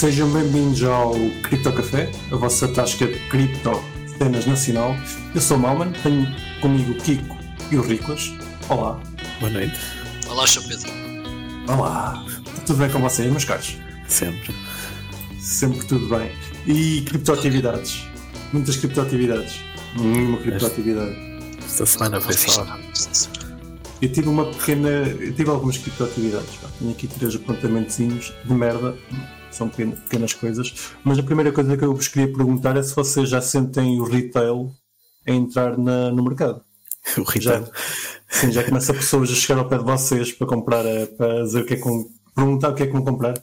Sejam bem-vindos ao Cripto Café, a vossa tasca de cripto cenas nacional. Eu sou o Malman, tenho comigo o Kiko e o Riclas. Olá. Boa noite. Olá, Sr. Pedro. Olá. Tudo bem com vocês, meus caros? Sempre. Sempre tudo bem. E criptoatividades? Muitas criptoatividades. Nenhuma criptoatividade. Esta semana foi só. Eu tive uma pequena. Eu tive algumas criptoatividades. pá. Tenho aqui três apontamentozinhos de merda. São pequenas, pequenas coisas. Mas a primeira coisa que eu vos queria perguntar é se vocês já sentem o retail a entrar na- no mercado. O Rita. Sim, já começa pessoas a chegar ao pé de vocês para comprar, eh, para dizer o que é que perguntar o que é que vão comprar.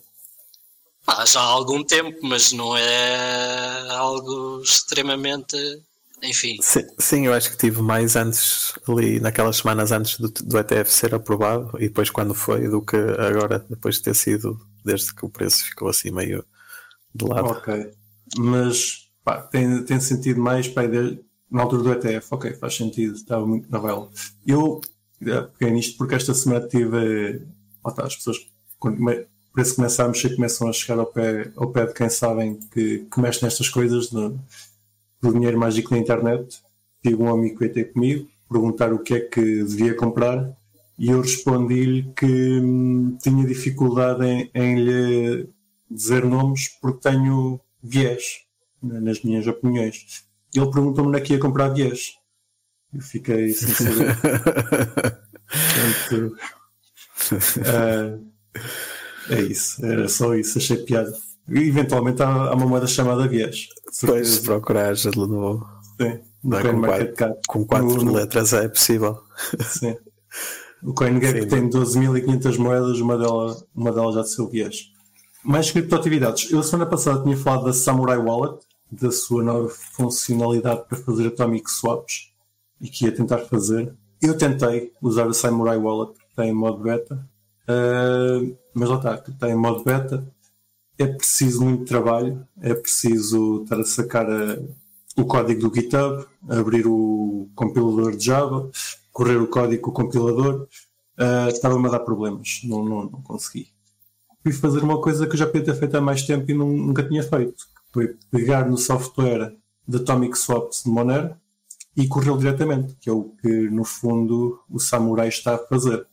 Ah, já há algum tempo, mas não é algo extremamente. Enfim, Sim, sim, eu acho que tive mais antes, ali naquelas semanas antes do, do ETF ser aprovado e depois quando foi, do que agora, depois de ter sido, desde que o preço ficou assim meio de lado. Ok. Mas pá, tem, tem sentido mais pá, de- na altura do ETF. Ok, faz sentido, estava muito na vela. Eu eh, peguei nisto porque esta semana tive. Lá está, as pessoas, quando come- por isso começam a mexer, começam a chegar ao pé, ao pé de quem sabem que, que mexe nestas coisas do, do dinheiro mágico na internet. Tive um amigo que veio ter comigo perguntar o que é que devia comprar e eu respondi-lhe que hum, tinha dificuldade em, em lhe dizer nomes porque tenho viés né, nas minhas opiniões. Ele perguntou-me onde é que ia comprar viés. Eu fiquei sem saber. Portanto, ah, é isso, era só isso, achei piada. E, eventualmente há, há uma moeda chamada viés. Depois se procurares no, Sim, no com CoinMarketCap. com quatro no- letras é possível. Sim. O CoinGecko tem 12.500 moedas, uma delas, uma delas já de seu viés. Mais criptoatividades. Eu, semana passada, tinha falado da Samurai Wallet, da sua nova funcionalidade para fazer atomic swaps e que ia tentar fazer. Eu tentei usar o Samurai Wallet, que está em modo beta, ah, mas lá está, que está em modo beta. É preciso muito trabalho, é preciso estar a sacar a- o código do GitHub, abrir o compilador de Java, correr o código com o compilador, ah, estava-me a dar problemas, não, não, não consegui. Fui fazer uma coisa que eu já podia ter feito há mais tempo e nunca tinha feito, que foi pegar no software de Atomic Swaps de Monero e corrê-lo diretamente, que é o que no fundo o Samurai está a fazer.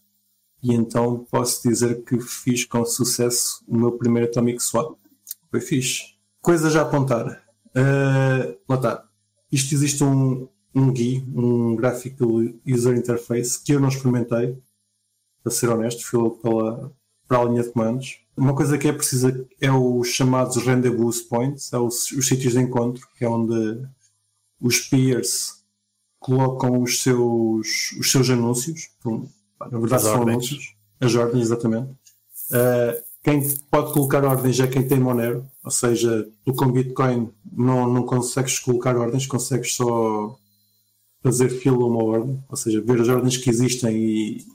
E então posso dizer que fiz com sucesso o meu primeiro Atomic Swap. Foi fixe. Coisa já a apontar. Uh, lá está. Isto existe um, um GUI, um Graphical User Interface, que eu não experimentei, para ser honesto, fui logo pela, para a linha de comandos. Uma coisa que é precisa é os chamados Rendezvous Points, é os, os sítios de encontro, que é onde os peers colocam os seus, os seus anúncios. Na verdade, As são ordens. anúncios. As ordens, exatamente. Uh, quem pode colocar ordens é quem tem Monero, ou seja, tu com Bitcoin não, não consegues colocar ordens, consegues só fazer fila uma ordem, ou seja, ver as ordens que existem e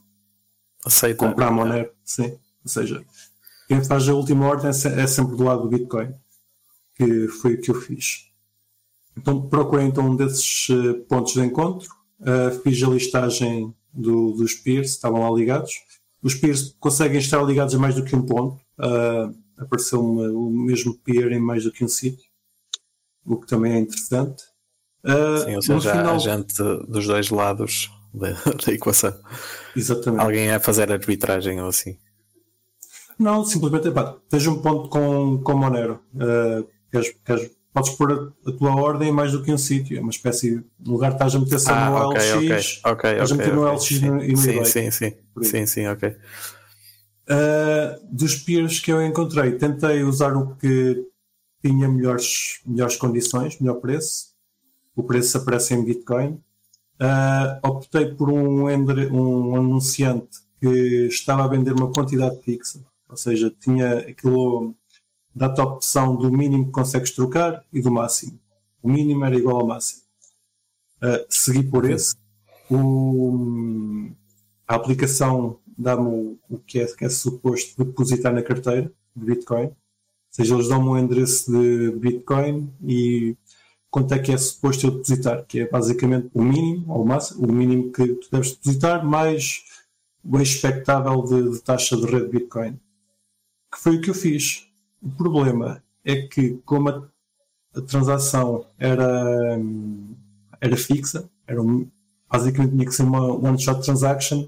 Aceita. comprar Monero. Sim. Ou seja, quem faz a última ordem é é sempre do lado do Bitcoin, que foi o que eu fiz. Então procurei então um desses eh, pontos de encontro, eh, fiz a listagem do- dos peers, estavam lá ligados. Os peers conseguem estar ligados a mais do que um ponto. eh, Apareceu-me o mesmo peer em mais do que um sítio, o que também é interessante. Eh, Sim, ou no seja, final- há gente dos dois lados da, da equação. Exatamente. Alguém a fazer arbitragem ou assim. Não, simplesmente, pá, tens um ponto com, com Monero. Uh, queres, queres, podes pôr a, a tua ordem em mais do que um sítio. É uma espécie de lugar que estás a meter só no Ah, ok, ok, LX. ok, estás a meter no ok. LX e no- e no sim, eBay. sim, sim, sim, sim, ok. Uh, dos peers que eu encontrei, tentei usar o que tinha melhores, melhores condições, melhor preço. O preço aparece em Bitcoin. Uh, optei por um, um anunciante que estava a vender uma quantidade fixa, ou seja, tinha aquilo dá-te a opção do mínimo que consegues trocar e do máximo. O mínimo era igual ao máximo. Uh, segui por esse. O- a aplicação dá-me o, o que, é, que é suposto depositar na carteira de Bitcoin. Ou seja, eles dão-me um endereço de Bitcoin e quanto é que é suposto eu depositar, que é basicamente o mínimo, ou o máximo, o mínimo que tu deves depositar, mais o expectável de, de taxa de rede Bitcoin. Que foi o que eu fiz. O problema é que, como a, a transação era, era fixa, era um, basicamente tinha que ser uma one-shot transaction,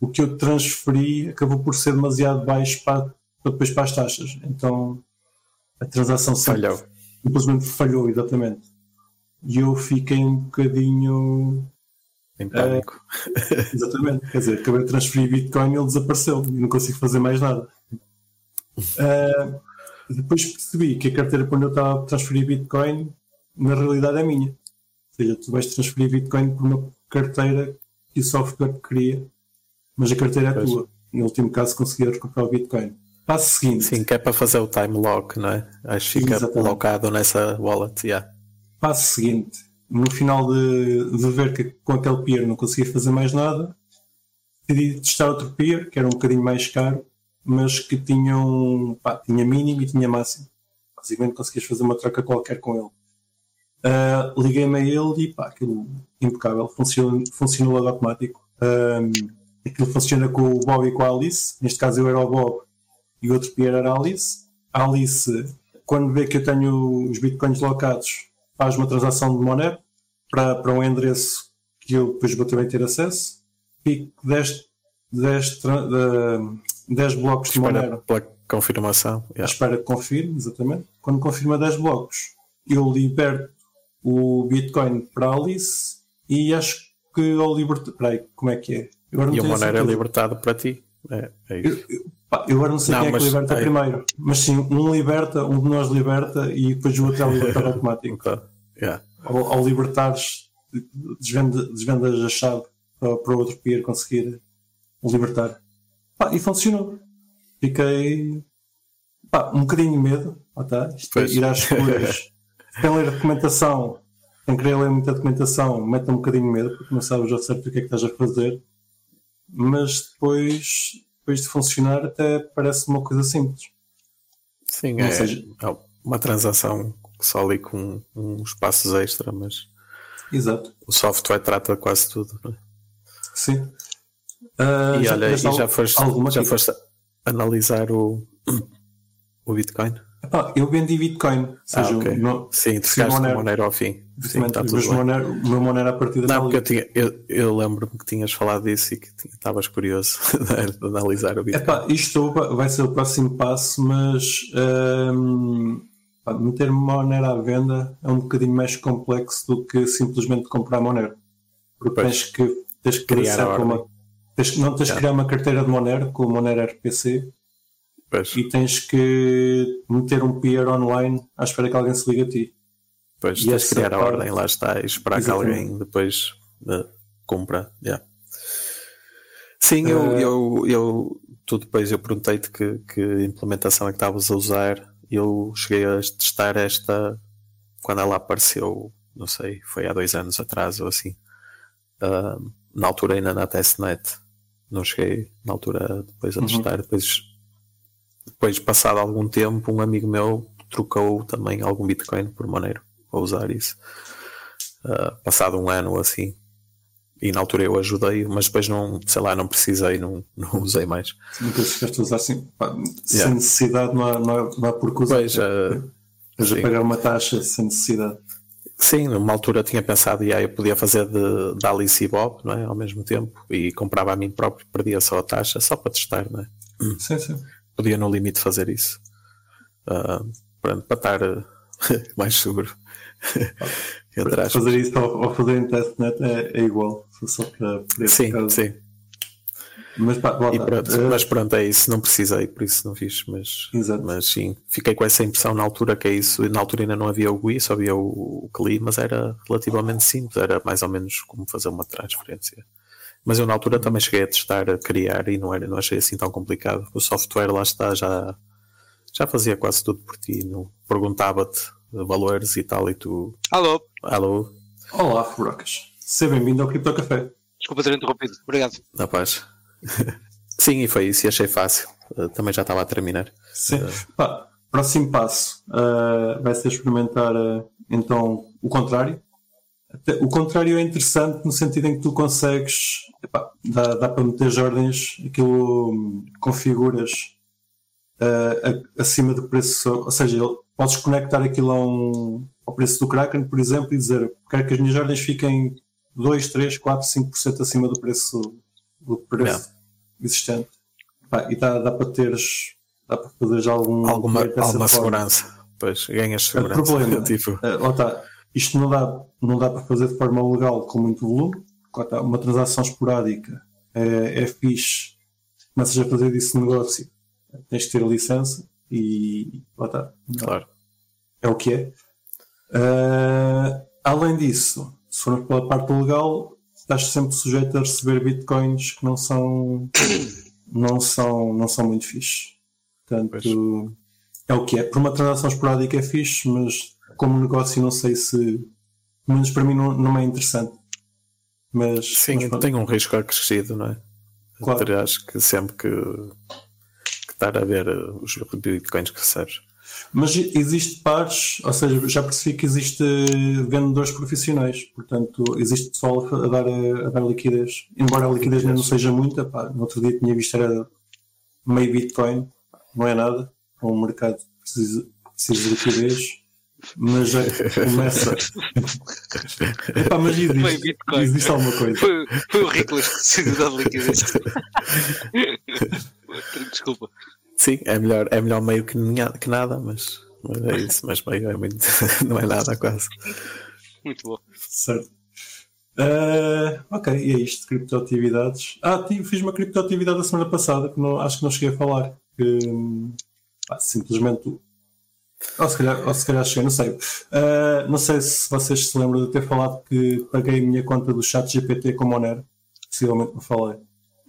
o que eu transferi acabou por ser demasiado baixo para, para depois para as taxas. Então a transação Falhou. Simplesmente falhou, exatamente. E eu fiquei um bocadinho. Em pânico. Exatamente. Quer dizer, acabei de transferir Bitcoin e ele desapareceu e não consigo fazer mais nada. Uh, depois percebi que a carteira quando eu estava a transferir Bitcoin, na realidade é minha. Ou seja, tu vais transferir Bitcoin por uma carteira que o software cria, mas a carteira é Pois. tua. No último caso conseguia recuperar o Bitcoin. Passo seguinte. Sim, que é para fazer o time lock, não é? Acho que fica Exatamente. locado nessa wallet. Yeah. Passo seguinte, no final de, de ver que com aquele peer não conseguia fazer mais nada, decidi testar outro peer, que era um bocadinho mais caro, mas que tinha, um, pá, tinha mínimo e tinha máximo. Basicamente conseguias fazer uma troca qualquer com ele. Ah, Liguei-me a ele e pá, aquilo impecável, funciona, funciona logo automático. Ahm, aquilo funciona com o Bob e com a Alice. Neste caso eu era o Bob e o outro peer era a Alice. A Alice, quando vê que eu tenho os bitcoins locados, faz uma transação de Monero para, para um endereço que eu depois vou também ter acesso. Fico 10, 10, tra- de- 10 blocos de Monero pela confirmação. Yeah. espera que confirme, exatamente. Quando confirma 10 blocos, eu liberto o Bitcoin para a Alice e acho que ao libertar. Peraí, como é que é? Eu agora E o Monero é libertado para ti. É, é isso. Pá, eu agora não sei Não, quem é que liberta primeiro, mas sim, um liberta, um de nós liberta e depois o outro é libertado automático. Então, yeah. Ao, ao libertares, desvenda- desvendas a chave para, para o outro peer conseguir libertar. Pá, e funcionou. Fiquei pá, um bocadinho de medo. Ah, tá, isto é ir às escuras. Sem ler a documentação, sem querer ler muita documentação, mete um bocadinho de medo, porque não sabes ao certo o que é que estás a fazer. Mas depois, depois de funcionar, até parece uma coisa simples. Sim, é, seja- é uma transação só ali com uns passos extra, mas Exato. o software trata quase tudo. não é? Sim. Ah, e olha, e tiveste já al- foste, já foste analisar o, o Bitcoin? Epá, eu vendi Bitcoin. Ou seja, ah, ok. não, Sim, Sim, trocaste o Monero. Monero ao fim. Sim, está mas tudo bem. Monero, o meu Monero a partir da Não, porque eu, tinha, eu, eu lembro-me que tinhas falado disso e que estavas curioso de analisar o Bitcoin. Epá, isto vai ser o próximo passo, mas hum, pá, meter Monero à venda é um bocadinho mais complexo do que simplesmente comprar Monero. Porque Pois. tens que, tens que Criar uma, tens, não tens que criar uma carteira de Monero com o Monero RPC Pois, e tens que meter um peer online à espera que alguém se ligue a ti. pois e tens essa criar a parte- ordem, lá está, e esperar Exatamente. que alguém depois eh, compra. yeah. Sim, eu, Eh, eu, eu, tu depois eu perguntei-te que, que implementação é que estavas a usar. Eu cheguei a testar esta quando ela apareceu, não sei, foi há dois anos atrás ou assim. Ah, na altura ainda na testnet. Não cheguei na altura depois a Uhum. testar. Depois, depois, passado algum tempo, um amigo meu trocou também algum Bitcoin por Monero a usar isso. Ah, passado um ano ou assim. E na altura eu ajudei, mas depois não, sei lá, não precisei, não, não usei mais. Nunca chegaste a usar assim, pá, sem Yeah. necessidade, não há, não há, não há por que usar. Pois, ah, Estás a pagar uma taxa sem necessidade. Sim, numa altura tinha pensado, yeah, eu podia fazer de, de Alice e Bob, não é? Ao mesmo tempo, e comprava a mim próprio, perdia só a taxa, só para testar, não é? Sim, sim. Podia no limite fazer isso. Ah, pronto, para estar eh, mais seguro. Fazer isso ao, fazer em testnet é, é igual. Só para, Sim, caso. sim. Mas pá, pronto, Eh, mas pronto, é isso, não precisei, por isso não fiz, mas, Exato. mas sim, fiquei com essa impressão na altura que é isso, na altura ainda não havia o GUI, só havia o, o CLI, mas era relativamente simples, era mais ou menos como fazer uma transferência. Mas eu na altura também cheguei a testar, a criar e não, era, não achei assim tão complicado. O software lá está, já, já fazia quase tudo por ti, não perguntava-te valores e tal, e tu, Alô, alô, Olá, Furocas. Seja bem-vindo ao Cripto Café. desculpa ter interrompido. Obrigado. na paz. sim, e foi isso, e achei fácil. Eh, Também já estava a terminar. Sim. É. Pá, próximo passo eh, vai ser experimentar então o contrário. O contrário é interessante no sentido em que tu consegues, epá, dá, dá para meter as ordens, aquilo configuras uh, acima do preço, ou seja, podes conectar aquilo a um, ao preço do Kraken, por exemplo, e dizer quero que as minhas ordens fiquem 2, 3, 4, 5% acima do preço, do preço existente. Pá, e dá, dá para teres, dá para fazer já algum, alguma, alguma segurança. Pois, ganhas segurança. O problema, tipo... uh, tá, isto não dá, não dá para fazer de forma legal com muito volume. Uma transação esporádica é, é fixe, começas a fazer disso negócio, tens de ter a licença e lá está. Claro. É o que é. Uh, além disso, se for pela parte legal, estás sempre sujeito a receber bitcoins que não são não são, não são muito fixe. Portanto, pois. é o que é. Por uma transação esporádica é fixe, mas como negócio não sei se pelo menos para mim não, não é interessante. Mas, Sim, mas, tem um risco acrescido, não é? Claro. Terás que sempre que, que estar a ver os bitcoins que recebes. Mas existe pares, ou seja, já percebi que existe vendedores profissionais, portanto, existe pessoal a dar, a dar liquidez. Embora a liquidez não seja muita, pá, no outro dia tinha visto era meio Bitcoin, não é nada, é um mercado que precisa, precisa de liquidez. Mas começa. Epá, mas existe, existe alguma coisa. Foi, foi o Ricolas que decidiu dar liquidez. Desculpa. Sim, é melhor, é melhor meio que, que nada, mas, mas é isso, mas meio é muito, não é nada quase. Muito bom. Certo. Uh, ok, e é isto, criptoatividades. Ah, tive, fiz uma criptoatividade a semana passada que não, acho que não cheguei a falar. Que, ah, simplesmente. Ou se, calhar, ou se calhar cheguei, não sei. Uh, não sei se vocês se lembram de ter falado que paguei a minha conta do chat GPT com Monero. Possivelmente não falei.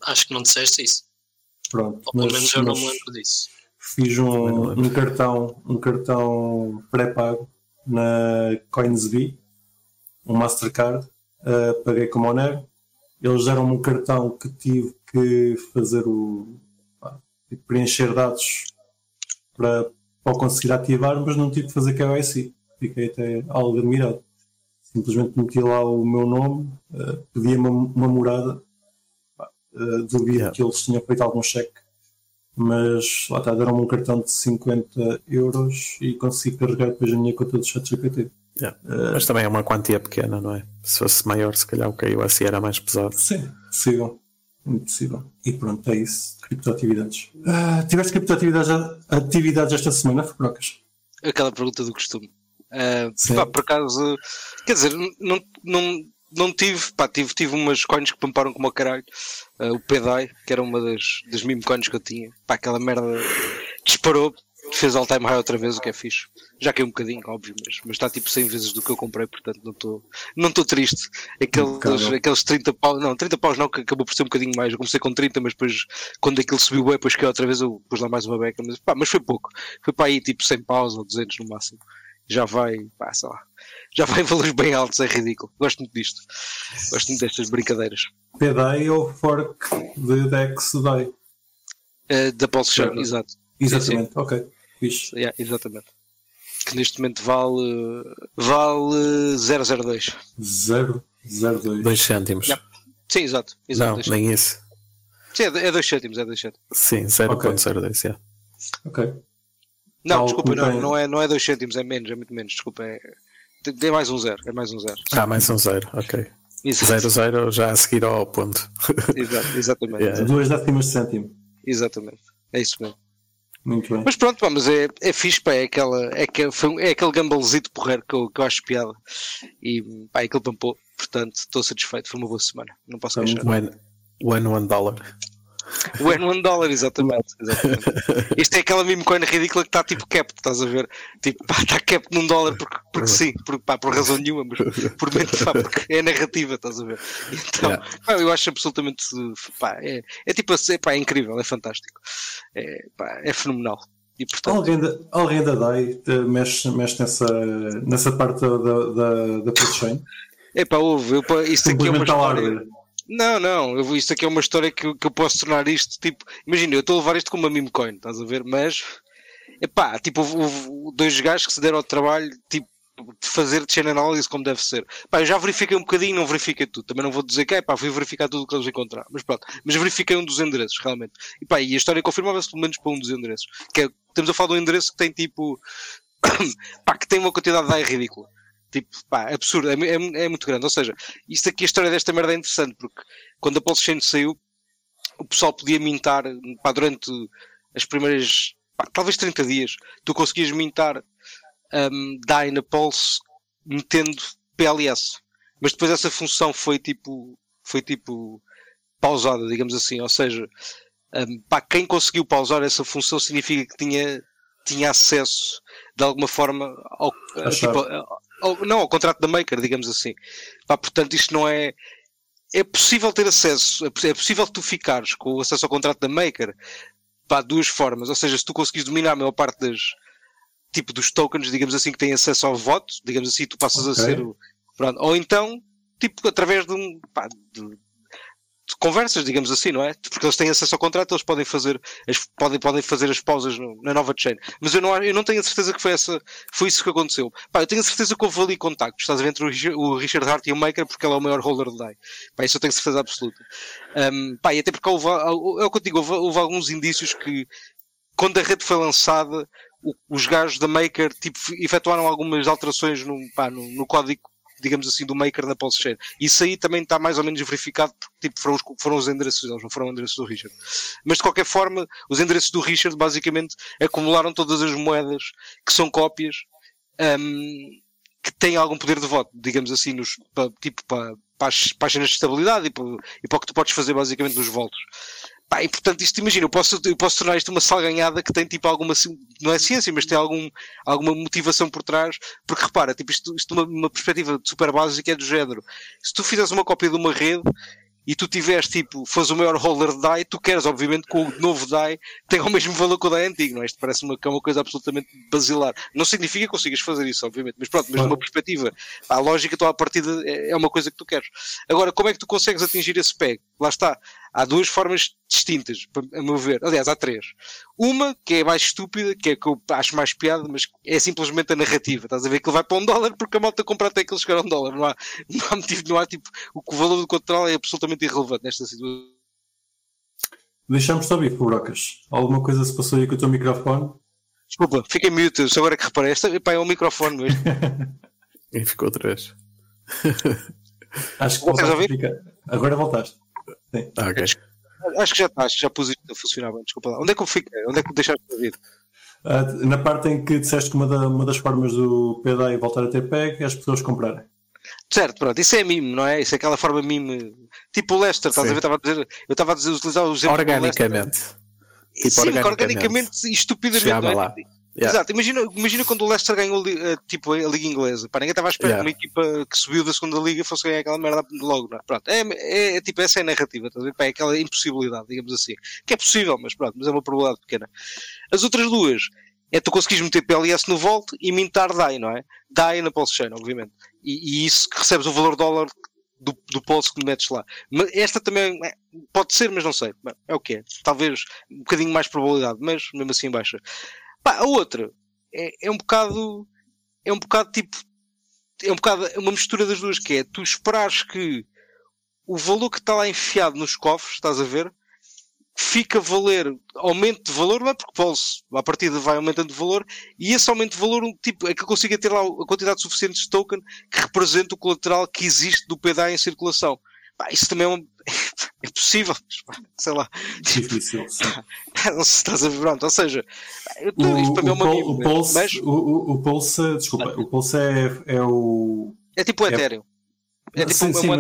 Acho que não disseste isso. Pronto, Ou pelo menos eu não me lembro disso. Fiz um, um cartão, um cartão pré-pago na CoinsB, um Mastercard, uh, paguei com Monero. Eles deram-me um cartão que tive que fazer o. preencher dados para, para conseguir ativar, mas não tive que fazer KYC. Fiquei até algo admirado. Simplesmente meti lá o meu nome, uh, pedi uma, uma morada Uh, duvido yeah. que eles tinham feito algum cheque, mas lá está, deram-me um cartão de 50 euros e consegui carregar depois a minha conta do ChatGPT. Yeah. Uh, mas também é uma quantia pequena, não é? Se fosse maior, se calhar o KYC era mais pesado. Sim, possível. Impossível. E pronto, é isso. Criptoatividades. Uh, tiveste criptoatividades atividades esta semana, Frocas? Aquela pergunta do costume. Uh, pá, por acaso, quer dizer, não, não, não tive, pá, tive, tive umas coins que pamparam como o caralho. Uh, o PEDAI, que era uma das, das meme coins que eu tinha. Pá, aquela merda disparou, fez all time high outra vez, o que é fixe. Já caiu um bocadinho, óbvio, mas, mas está tipo 100 vezes do que eu comprei, portanto não estou não estou triste. Aqueles, aqueles 30 paus, não, 30 paus não, que acabou por ser um bocadinho mais. Eu comecei com 30, mas depois, quando aquilo subiu bem, depois caiu outra vez, eu pus lá mais uma beca, mas, pá, mas foi pouco. Foi para aí tipo 100 paus ou 200 no máximo. Já vai, pá, sei lá já vai em valores bem altos, é ridículo. Gosto muito disto. Gosto muito destas brincadeiras. PDAI ou fork de Dex DAI? Uh, da Pulse Chain, exato. Exatamente, sim, sim. ok. Fixe. Yeah, exatamente. Que neste momento vale. vale 002. 002. 2 cêntimos. Yeah. Sim, exato. exato Não, nem isso. Sim, é 2 cêntimos, é 2 cêntimos. Sim, 0.02, okay. yeah. Ok. Não, desculpa, não, não, é, não é 2 cêntimos, é menos, é muito menos, desculpa. É, Dê mais um zero, é mais um zero. Ah, mais um zero, ok. Exato. Zero, zero, já a seguir ao ponto. Exato, exatamente. yeah. Duas décimas de cêntimo. Exatamente, é isso mesmo. Muito bem. Mas pronto, mas é, é fixe, pá, é, aquela, é, que, foi, é aquele gambalezito porreiro que eu, que eu acho piada. E pá, é aquele pampou. Portanto, estou satisfeito, foi uma boa semana. Não posso queixar. One, one, one dollar. O N1 dólar, exatamente, exatamente. Isto é aquela meme coin ridícula que está tipo cap, estás a ver? Tipo, pá, está cap num dólar porque, porque sim, por, pá, por razão nenhuma, mas por pá, porque é narrativa, estás a ver? Então, yeah. pá, eu acho absolutamente, pá, é, é tipo, é, pá, é incrível, é fantástico, é, pá, é fenomenal. E, portanto, alguém, da, alguém da DAI mexe, mexe nessa, nessa parte da, da, da blockchain? É pá, houve, eu, isto aqui é uma história. Não, não, eu, isto aqui é uma história que, que eu posso tornar isto, tipo, imagina, eu estou a levar isto como uma meme coin, estás a ver? Mas, epá, tipo, houve, dois gajos que se deram ao trabalho, tipo, de fazer chain analysis como deve ser. Pá, eu já verifiquei um bocadinho, não verifiquei tudo. Também não vou dizer que é, pá, fui verificar tudo o que eles encontraram. Mas pronto, mas verifiquei um dos endereços, realmente. E pá, e a história confirmava-se pelo menos para um dos endereços. Que é, estamos a falar de um endereço que tem tipo, pá, que tem uma quantidade de DAI ridícula. Tipo, pá, absurdo, é, é, é, muito grande. Ou seja, isto aqui, a história desta merda é interessante, porque quando a Pulse Chain saiu, o pessoal podia mintar, pá, durante as primeiras, pá, talvez 30 dias, tu conseguias mintar um, DAI na Pulse metendo PLS. Mas depois essa função foi tipo, foi tipo pausada, digamos assim. Ou seja, um, para quem conseguiu pausar essa função significa que tinha, tinha acesso de alguma forma ao, tipo, ao, não, ao contrato da Maker, digamos assim. Pá, portanto, isto não é. É possível ter acesso, é possível que tu ficares com o acesso ao contrato da Maker pá, duas formas. Ou seja, se tu conseguires dominar a maior parte das, tipo dos tokens, digamos assim, que têm acesso ao voto, digamos assim, tu passas okay. a ser o. Pronto. Ou então, tipo, através de um. Pá, de conversas, digamos assim, não é? Porque eles têm acesso ao contrato, eles podem fazer as, podem, podem fazer as pausas no, na nova chain. Mas eu não, eu não tenho a certeza que foi, essa, foi isso que aconteceu. Pá, eu tenho a certeza que houve ali contactos, estás a ver entre o, Richard Hart e o Maker, porque ele é o maior holder de DAI. Pá, isso eu tenho certeza absoluta. Um, pá, e até porque houve, é o que eu digo, houve, houve alguns indícios que quando a rede foi lançada, os gajos da Maker tipo, efetuaram algumas alterações no, pá, no, no, código, digamos assim, do Maker na Pulse. Isso aí também está mais ou menos verificado, porque tipo, foram, os, foram os endereços deles, não foram os endereços do Richard. Mas de qualquer forma, os endereços do Richard basicamente acumularam todas as moedas que são cópias um, que têm algum poder de voto, digamos assim, nos, tipo, para, para as páginas de estabilidade e para, e o que tu podes fazer basicamente nos votos. Pá, e portanto, isto imagina, eu posso, eu posso tornar isto uma salganhada que tem tipo alguma, não é ciência, mas tem algum, alguma motivação por trás, porque repara, tipo, isto, isto uma, uma perspectiva super básica é do género. Se tu fizeres uma cópia de uma rede, e tu tiveres tipo, faz o maior holder de DAI, tu queres obviamente que o novo DAI tenha o mesmo valor que o DAI antigo, não é? Isto parece uma, é uma coisa absolutamente basilar. Não significa que consigas fazer isso, obviamente, mas pronto, mas numa perspectiva, a lógica, tua partida é, é uma coisa que tu queres. Agora, como é que tu consegues atingir esse PEG? Lá está. Há duas formas distintas, a meu ver. Aliás, há três. Uma, que é mais estúpida, que é que eu acho mais piada, mas é simplesmente a narrativa. Estás a ver que ele vai para um dólar porque a malta compra até que ele chegar a um dólar. Não há, não há motivo, não há tipo. O, o valor do controle é absolutamente irrelevante nesta situação. Deixamos só ouvir, Brocas. Alguma coisa se passou aí com o teu microfone? Desculpa, fiquei mute, só agora que reparei. Este epá, é um microfone mesmo. e ficou três. Acho que voltaste Agora voltaste. Sim. Ah, okay. Acho que já está, acho que já pus isto a funcionar bem. Desculpa lá. Onde é que eu fiquei? Onde é que me deixaste de? Uh, na parte em que disseste que uma, da, uma das formas do PDA voltar a ter PEG é as pessoas comprarem. Certo, pronto, isso é mime, não é? Isso é aquela forma mime. Tipo o Lester, estás a ver? Estava a dizer, eu estava a dizer, utilizar o exemplo Organicamente. Tipo, Sim, organicamente. organicamente e estupidamente. Chegava lá. Yeah. Exato, imagina, imagina quando o Leicester ganhou tipo, a Liga Inglesa. Pá, ninguém estava à espera yeah. que uma equipa que subiu da segunda Liga fosse ganhar aquela merda logo. Não? É? Pronto, é, é, é, tipo, essa é a narrativa, tá Pá, é aquela impossibilidade, digamos assim. Que é possível, mas pronto, mas é uma probabilidade pequena. As outras duas é tu conseguires meter PLS no Volt e mintar DAI, não é? DAI na Pulse Chain, obviamente. E, e isso que recebes o valor dólar do, do Pulse que metes lá. Mas esta também é, pode ser, mas não sei. É o que é. Talvez um bocadinho mais probabilidade, mas mesmo assim baixa. Pá, a outra é, é um bocado. É um bocado tipo. É um bocado uma mistura das duas, que é tu esperares que o valor que está lá enfiado nos cofres, estás a ver, fica a valer, aumento de valor, não é porque pulse, a partir vai aumentando de valor, e esse aumento de valor, tipo, é que consiga ter lá a quantidade suficiente de token que representa o colateral que existe do PDA em circulação. Pá, isso também é, uma, é possível, sei lá. Difícil. Não se estás a ver, pronto. Ou seja, o, isto para mim é uma o, Pulse, mas... o, o, o Pulse, desculpa, o Pulse é, é o. É tipo o é... Ethereum. É tipo sim, sim, mas,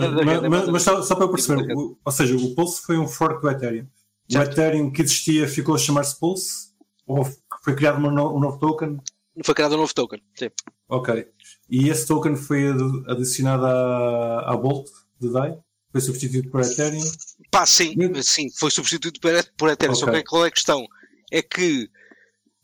mas, mas, só, só para eu perceber, o, ou seja, o Pulse foi um fork do Ethereum. Certo. O Ethereum que existia ficou a chamar-se Pulse? Ou foi criado um novo, um novo token? Foi criado um novo token, sim. Ok. E esse token foi adicionado à, à Bolt de DAI? Foi substituído por Ethereum? Pá, sim, sim, foi substituído por, Ethereum. Okay. Só que qual é a questão? É que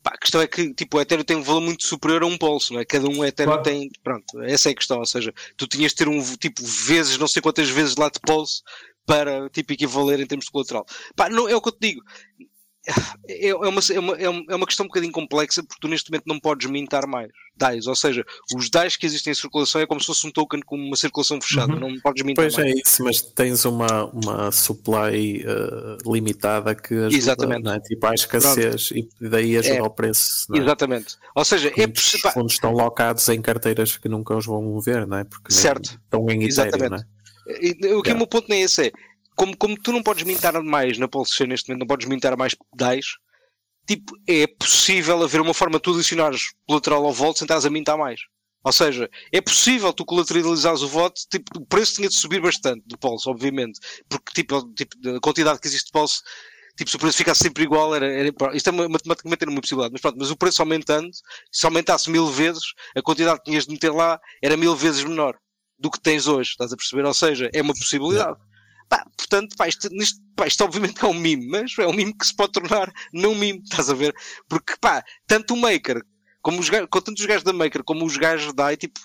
pá, a questão é que tipo, o Ethereum tem um valor muito superior a um pulso, não é? Cada um Ethereum claro. tem. Pronto, essa é a questão. Ou seja, tu tinhas de ter um tipo vezes, não sei quantas vezes lá de pulso para tipo equivaler em termos de colateral. Pá, não, é o que eu te digo. É, é, uma, é, uma, é uma questão um bocadinho complexa porque tu neste momento não podes mintar mais DAIs, ou seja, os DAIs que existem em circulação é como se fosse um token com uma circulação fechada, uhum. não podes mintar pois mais. Pois é isso, mas tens uma, uma supply uh, limitada que ajuda, Exatamente. Não é? tipo a escassez Pronto. e daí ajuda é. ao preço. É? Exatamente. Ou seja, é possível. Os fundos estão locados em carteiras que nunca os vão mover, não é? Porque certo. estão em Ethereum, Exatamente. não é? O que yeah. o meu ponto nem é esse é como, como tu não podes mintar mais na Pulse neste momento, não podes mintar mais DAIs, tipo, é possível haver uma forma de tu adicionares colateral ao voto sem estás a mintar mais. Ou seja, é possível tu colateralizares o voto, tipo, o preço tinha de subir bastante do Pulse, obviamente, porque tipo, tipo, a quantidade que existe de Pulse, tipo, se o preço ficasse sempre igual, era, era isto é matematicamente era uma possibilidade, mas pronto, mas o preço aumentando, se aumentasse mil vezes, a quantidade que tinhas de meter lá era mil vezes menor do que tens hoje, estás a perceber? Ou seja, é uma possibilidade. Pá, portanto, pá, isto, isto, pá, isto obviamente é um mime, mas é um mime que se pode tornar não mime, estás a ver? Porque, pá, tanto o Maker, como os gajos, tanto os gajos da Maker como os gajos da DAI, tipo,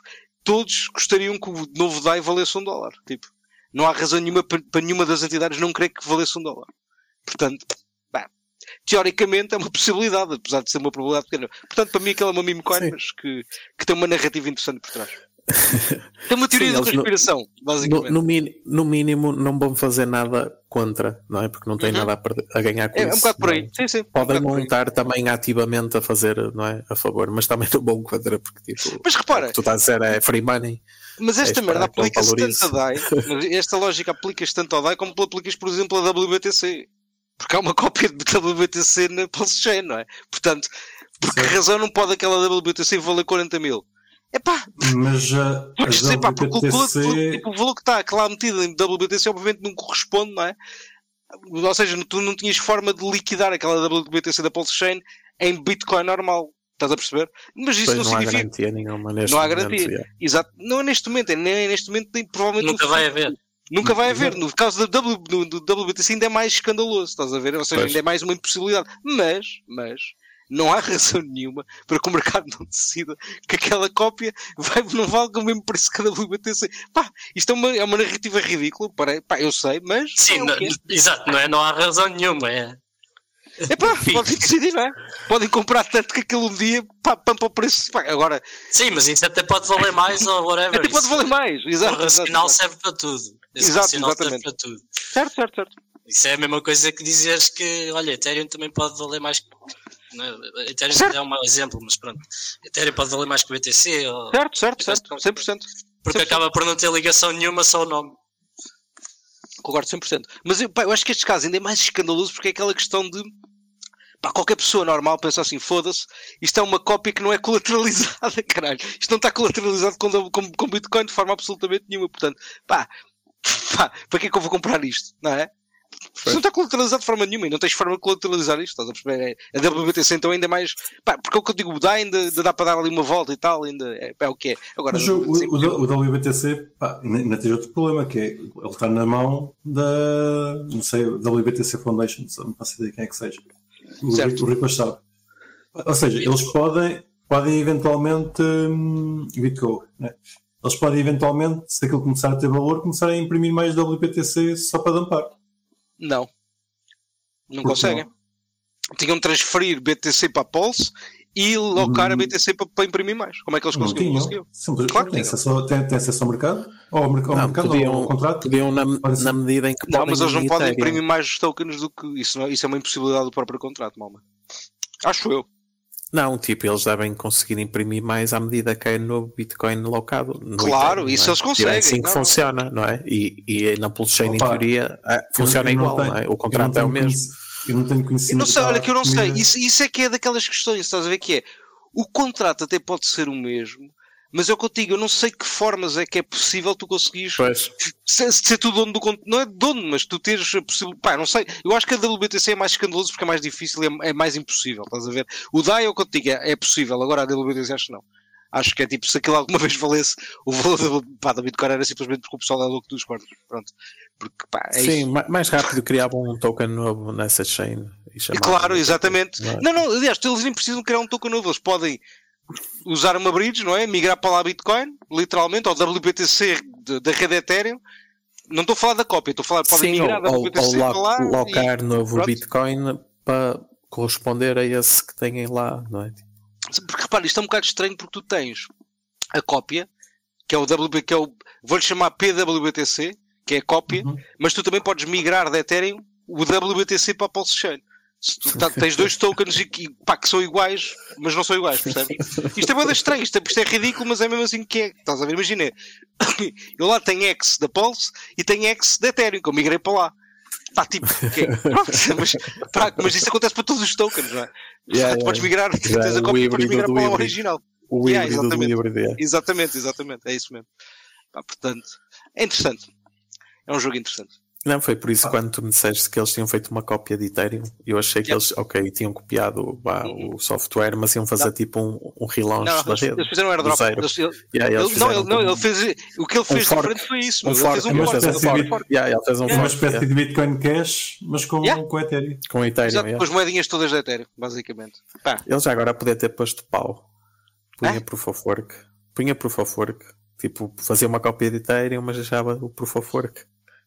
todos gostariam que o novo DAI valesse um dólar. Tipo, não há razão nenhuma para, para nenhuma das entidades não querer que valesse um dólar. Portanto, pá, teoricamente é uma possibilidade, apesar de ser uma probabilidade pequena. Portanto, para mim aquela é uma meme coin, mas que, que tem uma narrativa interessante por trás. Tem uma teoria Sim, da conspiração, no, basicamente. No, no, no, mínimo, não vão fazer nada contra, não é? Porque não têm uhum. nada a, perder, a, ganhar com é, isso. É um bocado por aí. É? Sim, sim, Podem um não estar também ativamente a fazer, não é? A favor, mas também não vão contra, porque tipo. Mas repara, tu estás a dizer é free money. Mas esta é merda aplica-se tanto a DAI, esta lógica aplica-se tanto ao DAI como aplicas, por exemplo, a WBTC. Porque há uma cópia de WBTC na Pulse Chain, não é? Portanto, por que razão não pode aquela WBTC valer 40 mil? É pá, mas a, porque, a WBTC... porque o, tipo, o valor que está lá metido em WBTC obviamente não corresponde, não é? Ou seja, tu não tinhas forma de liquidar aquela WBTC da Pulse Chain em Bitcoin normal. Estás a perceber? Mas isso pois não, não significa. Há garantia nenhuma neste não há momento, garantia. Yeah. Exato. Não é neste momento, é nem neste momento, nem provavelmente. Nunca vai haver. Nunca vai haver. No caso da w, do, do WBTC ainda é mais escandaloso, estás a ver? Ou seja, pois. ainda é mais uma impossibilidade. Mas, mas, não há razão nenhuma para que o mercado não decida que aquela cópia vai, não vale o mesmo preço que a WBTC. Pá, isto é uma, é uma narrativa ridícula, para, pá, eu sei, mas. Sim, é não, exato, não, é, não há razão nenhuma, é. É pá, podem decidir, não é? Podem comprar tanto que aquilo um dia pá, pampa o preço. Pá, agora... Sim, mas isso até pode valer mais ou whatever. Até pode valer mais, exato. O racional serve para tudo. Esse exato, exatamente. serve para tudo. Certo, certo, certo. Isso é a mesma coisa que dizeres que, olha, Ethereum também pode valer mais que né? Ethereum certo. é um mau exemplo, mas pronto. Ethereum pode valer mais que o BTC. Ou... Certo, certo, certo. 100%. Porque 100%. acaba por não ter ligação nenhuma, só o nome. Concordo 100%. Mas eu, pá, eu acho que este caso ainda é mais escandaloso porque é aquela questão de. Pá, qualquer pessoa normal pensa assim: foda-se, isto é uma cópia que não é colateralizada, caralho. Isto não está colateralizado com, com, com Bitcoin de forma absolutamente nenhuma. Portanto, pá, pá, para que é que eu vou comprar isto? Não é? Pois. não está colateralizado de forma nenhuma e não tens forma de colateralizar isto, estás a perceber? É, a WBTC então ainda mais. Pá, porque é o que eu digo, dá, ainda, ainda, dá para dar ali uma volta e tal, ainda é, é o que é. Agora, Mas o, o, o, WBTC pá, ainda tem outro problema, que é ele está na mão da. não sei, WBTC Foundation, não faço ideia quem é que seja. O, certo. o Rico sabe. Ou seja, eles podem, podem eventualmente. Hum, Bitcoin, né? Eles podem eventualmente, se aquilo começar a ter valor, começar a imprimir mais WPTC só para dampar. Não. Não conseguem. Não? Tinham de transferir BTC para a Pulse e locar hum. a BTC para, para, imprimir mais. Como é que eles conseguiram? Conseguiram. Simples. Claro tem, acesso, tem, tem acesso ao mercado? Ou ao, não, mercado podiam, ao contrato? Podiam na, na medida em que Não, mas eles não podem imprimir mais tokens do que isso. Não, isso é uma impossibilidade do próprio contrato, Malma. Acho eu. Não, tipo, eles devem conseguir imprimir mais à medida que é no Bitcoin locado. No claro, isso é? eles conseguem. É assim que não. funciona, não é? E, e na Pulsechain, em teoria, é, funciona eu, eu igual, tenho, não é? O contrato é o mesmo. Eu não tenho conhecimento. Eu não sei, olha que eu não sei. Isso, isso é que é daquelas questões, estás a ver que é. O contrato até pode ser o mesmo, mas eu contigo, eu não sei que formas é que é possível tu conseguires ser, ser tu dono do conteúdo. Não é dono, mas tu teres a possibilidade. Pá, não sei. Eu acho que a WBTC é mais escandaloso porque é mais difícil, é, é mais impossível. Estás a ver? O DAI, eu contigo, é, é possível. Agora a WBTC acho que não. Acho que é tipo, se aquilo alguma vez valesse, o valor da, pá, da Bitcoin era simplesmente porque o pessoal é louco dos quartos. Pronto. Porque, pá, é Sim, isso. mais rápido criavam um token novo nessa chain. E claro, exatamente. Não, não, aliás, eles nem precisam criar um token novo, eles podem usar uma bridge, não é? Migrar para lá Bitcoin, literalmente, ou WBTC da rede Ethereum. Não estou a falar da cópia, estou a falar, Sim, migrar da WBTC ou, para lá. Locar e, novo pronto. Bitcoin para, corresponder a esse que têm lá, não é? Porque repara, isto é um bocado estranho porque tu tens a cópia, que é o WB, que é o. Vou-lhe chamar PWBTC, que é a cópia, Uhum. mas tu também podes migrar da Ethereum o WBTC para a Pulse Chain. Se tu tá- tens dois tokens e que, pá, que são iguais, mas não são iguais, percebes? Isto é bem estranho, isto é, isto é ridículo, mas é mesmo assim que é. Estás a ver? Imagina, eu lá tenho X da Pulse e tenho X da Ethereum, que eu migrei para lá. Pá, tipo, ok, pronto, mas, pá, mas isso acontece para todos os tokens, não é? Yeah, tu podes yeah. migrar, Já tens a cópia e podes migrar para o original. O Yeah, exatamente. híbrido. yeah. Exatamente, exatamente, é isso mesmo. Pá, portanto, é interessante. É um jogo interessante. Não, foi por isso quando tu me disseste que eles tinham feito uma cópia de Ethereum, eu achei que Yeah. eles, ok, tinham copiado Uhum. o software, mas iam fazer tipo um, um relaunch Não, da eles, rede. eles fizeram um airdrop. zero. Eles- ele- Yeah, eles ele- não, ele, não, ele fez. O que ele fez fork. diferente foi isso. um mas ele fork, fez um uma fork, espécie um fork, de- fork. Yeah, yeah, fez um É uma fork, espécie yeah, de Bitcoin Cash, mas com, Yeah. com Ethereum. com Ethereum. Exato, yeah. com as moedinhas todas da Ethereum, basicamente. Pá, Ele já agora podia ter posto pau. Punha É? proof of work. Punha proof of work. Tipo, fazia uma cópia de Ethereum, mas deixava o proof of work.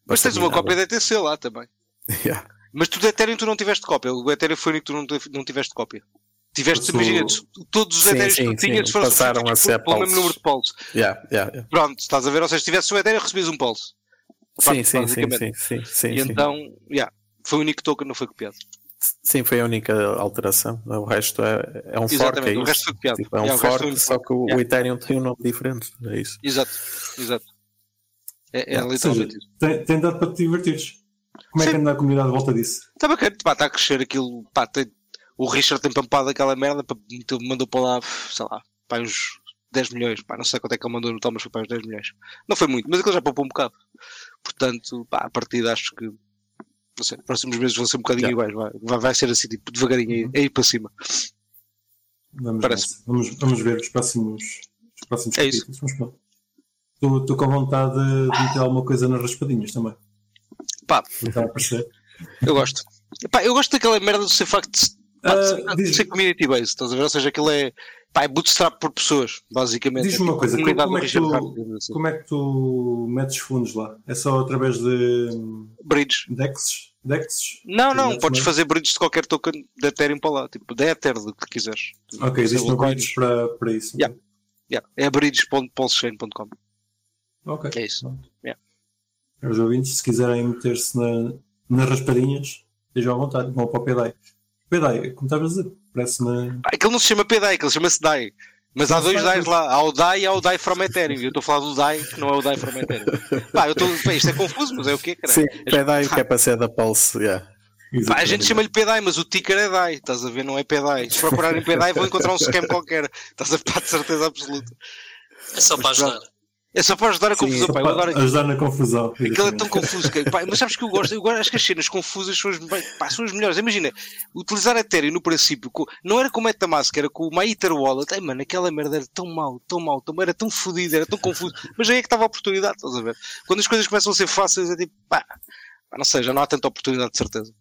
Mas tens uma cópia da ETC lá também. Yeah. Mas tu da Ethereum tu não tiveste cópia. O Ethereum foi o único que tu não, tive- não tiveste cópia. Tiveste, o- imagina, todos os Sim, Ethereums que tu tinhas foram passaram a ser pelo mesmo número de pulse. Yeah, yeah, yeah. Pronto, estás a ver? Ou seja, se tivesse o Ethereum, recebias um pulse. Sim, sim, sim, sim, sim, sim, e sim. então, yeah, foi o único token que não foi copiado. Sim, foi a única alteração. O resto é, é um fork. Exatamente, É o isso. resto foi copiado. Tipo, é um resto fork, um só que o, o. Ethereum tem um nome diferente. É isso. Exato, exato. É, é Ou literalmente isso. tem, tem dado para te divertires. Como é que anda a comunidade à volta disso? Está bacana, pá, está a crescer aquilo. Pá, tem- o Richard tem pampado aquela merda, pá, mandou para lá, sei lá, pá, uns 10 milhões. Pá, não sei quanto é que ele mandou no tal, mas foi para uns 10 milhões. Não foi muito, mas aquilo já poupou um bocado. Portanto, pá, a partida acho que. Não sei, próximos meses vão ser um bocadinho Yeah. iguais. Vai, vai, ser assim, tipo, devagarinho, aí, aí para cima. Vamos, vamos, vamos ver os próximos, os próximos É isso. capítulos. Mas pronto. Estou com vontade de meter alguma coisa nas raspadinhas também. Pá, eu gosto. Pá, eu gosto daquela merda do ser facto de, pá, de ser- Ah, ser community based, estás a ver? Ou seja, aquilo é. Pá, é bootstrap por pessoas, basicamente. Diz-me É uma tipo coisa, comunidade como é que tu-. Como é que tu metes fundos lá? É só através de hum, Bridge. DEXs? DEXs? Não, não, metes podes no- fazer bridges de qualquer token da Ethereum para lá, tipo, da Ether, do que quiseres. Ok, existe um bridge para, para isso. Yeah. Yeah, é bridges.pulsechain.com. Ok. É isso. Yeah. Os ouvintes, se quiserem meter-se na, nas raspadinhas, estejam à vontade, vão para o PDI. PDI, como estavas a dizer, parece-me. Ah, Aquilo não se chama PDAI, aquilo chama-se DAI. Mas há dois DAIs lá, há o DAI e há o DAI from Ethereum. Eu estou a falar do DAI, que não é o DAI from Ethereum. Pá, eu estou. Isto é confuso, mas é o quê, cara? Sim, PEDAI que é para ser da Pulse. Yeah. Pá, a gente chama-lhe PDAI, mas o ticker é DAI, estás a ver? Não é PDAI. Se procurarem PDAI, vão encontrar um scam qualquer. Estás a pá, de certeza absoluta. É só para ajudar. É só para ajudar a confusão, pá. Adoro Para ajudar na confusão. Aquilo é tão confuso. Pá, mas sabes que eu gosto, eu acho que as cenas confusas são as, pá, são as melhores. Imagina, utilizar Ethereum no princípio, co- não era com o MetaMask, era com o MyEther Wallet. Ai, mano, aquela merda era tão mau, tão mau, tão, era tão fodido, era tão confuso. Mas aí é que estava a oportunidade, estás a ver? Quando as coisas começam a ser fáceis, é tipo, pá, não sei, já não há tanta oportunidade de certeza.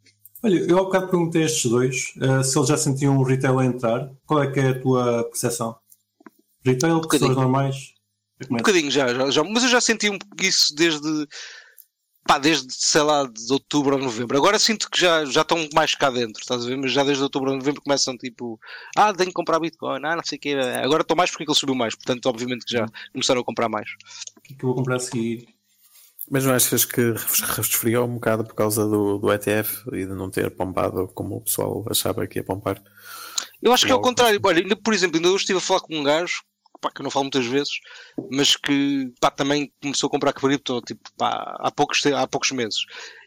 Olha, eu há bocado perguntei a estes dois eh, se eles já sentiam um retail a entrar. Qual é que é a tua percepção? Retail, pessoas normais? Um bocadinho já, já, já, mas eu já senti um pouco isso desde, pá, desde, sei lá, de outubro ou novembro. Agora sinto que já, já estão mais cá dentro, estás a ver? Mas já desde outubro ou novembro começam tipo, ah, tenho que comprar Bitcoin, ah, não sei o quê. Agora estou mais porque ele subiu mais, portanto, obviamente que já começaram a comprar mais. O que é que eu vou comprar a seguir? Mas não achas que resfriou um bocado por causa do, do ETF e de não ter pompado como o pessoal achava que ia pompar? Eu acho que é Logo, contrário. Olha, ainda, por exemplo, ainda hoje estive a falar com um gajo, pá, que eu não falo muitas vezes, mas que pá, também começou a comprar cripto tipo, pá, há, poucos, há poucos meses.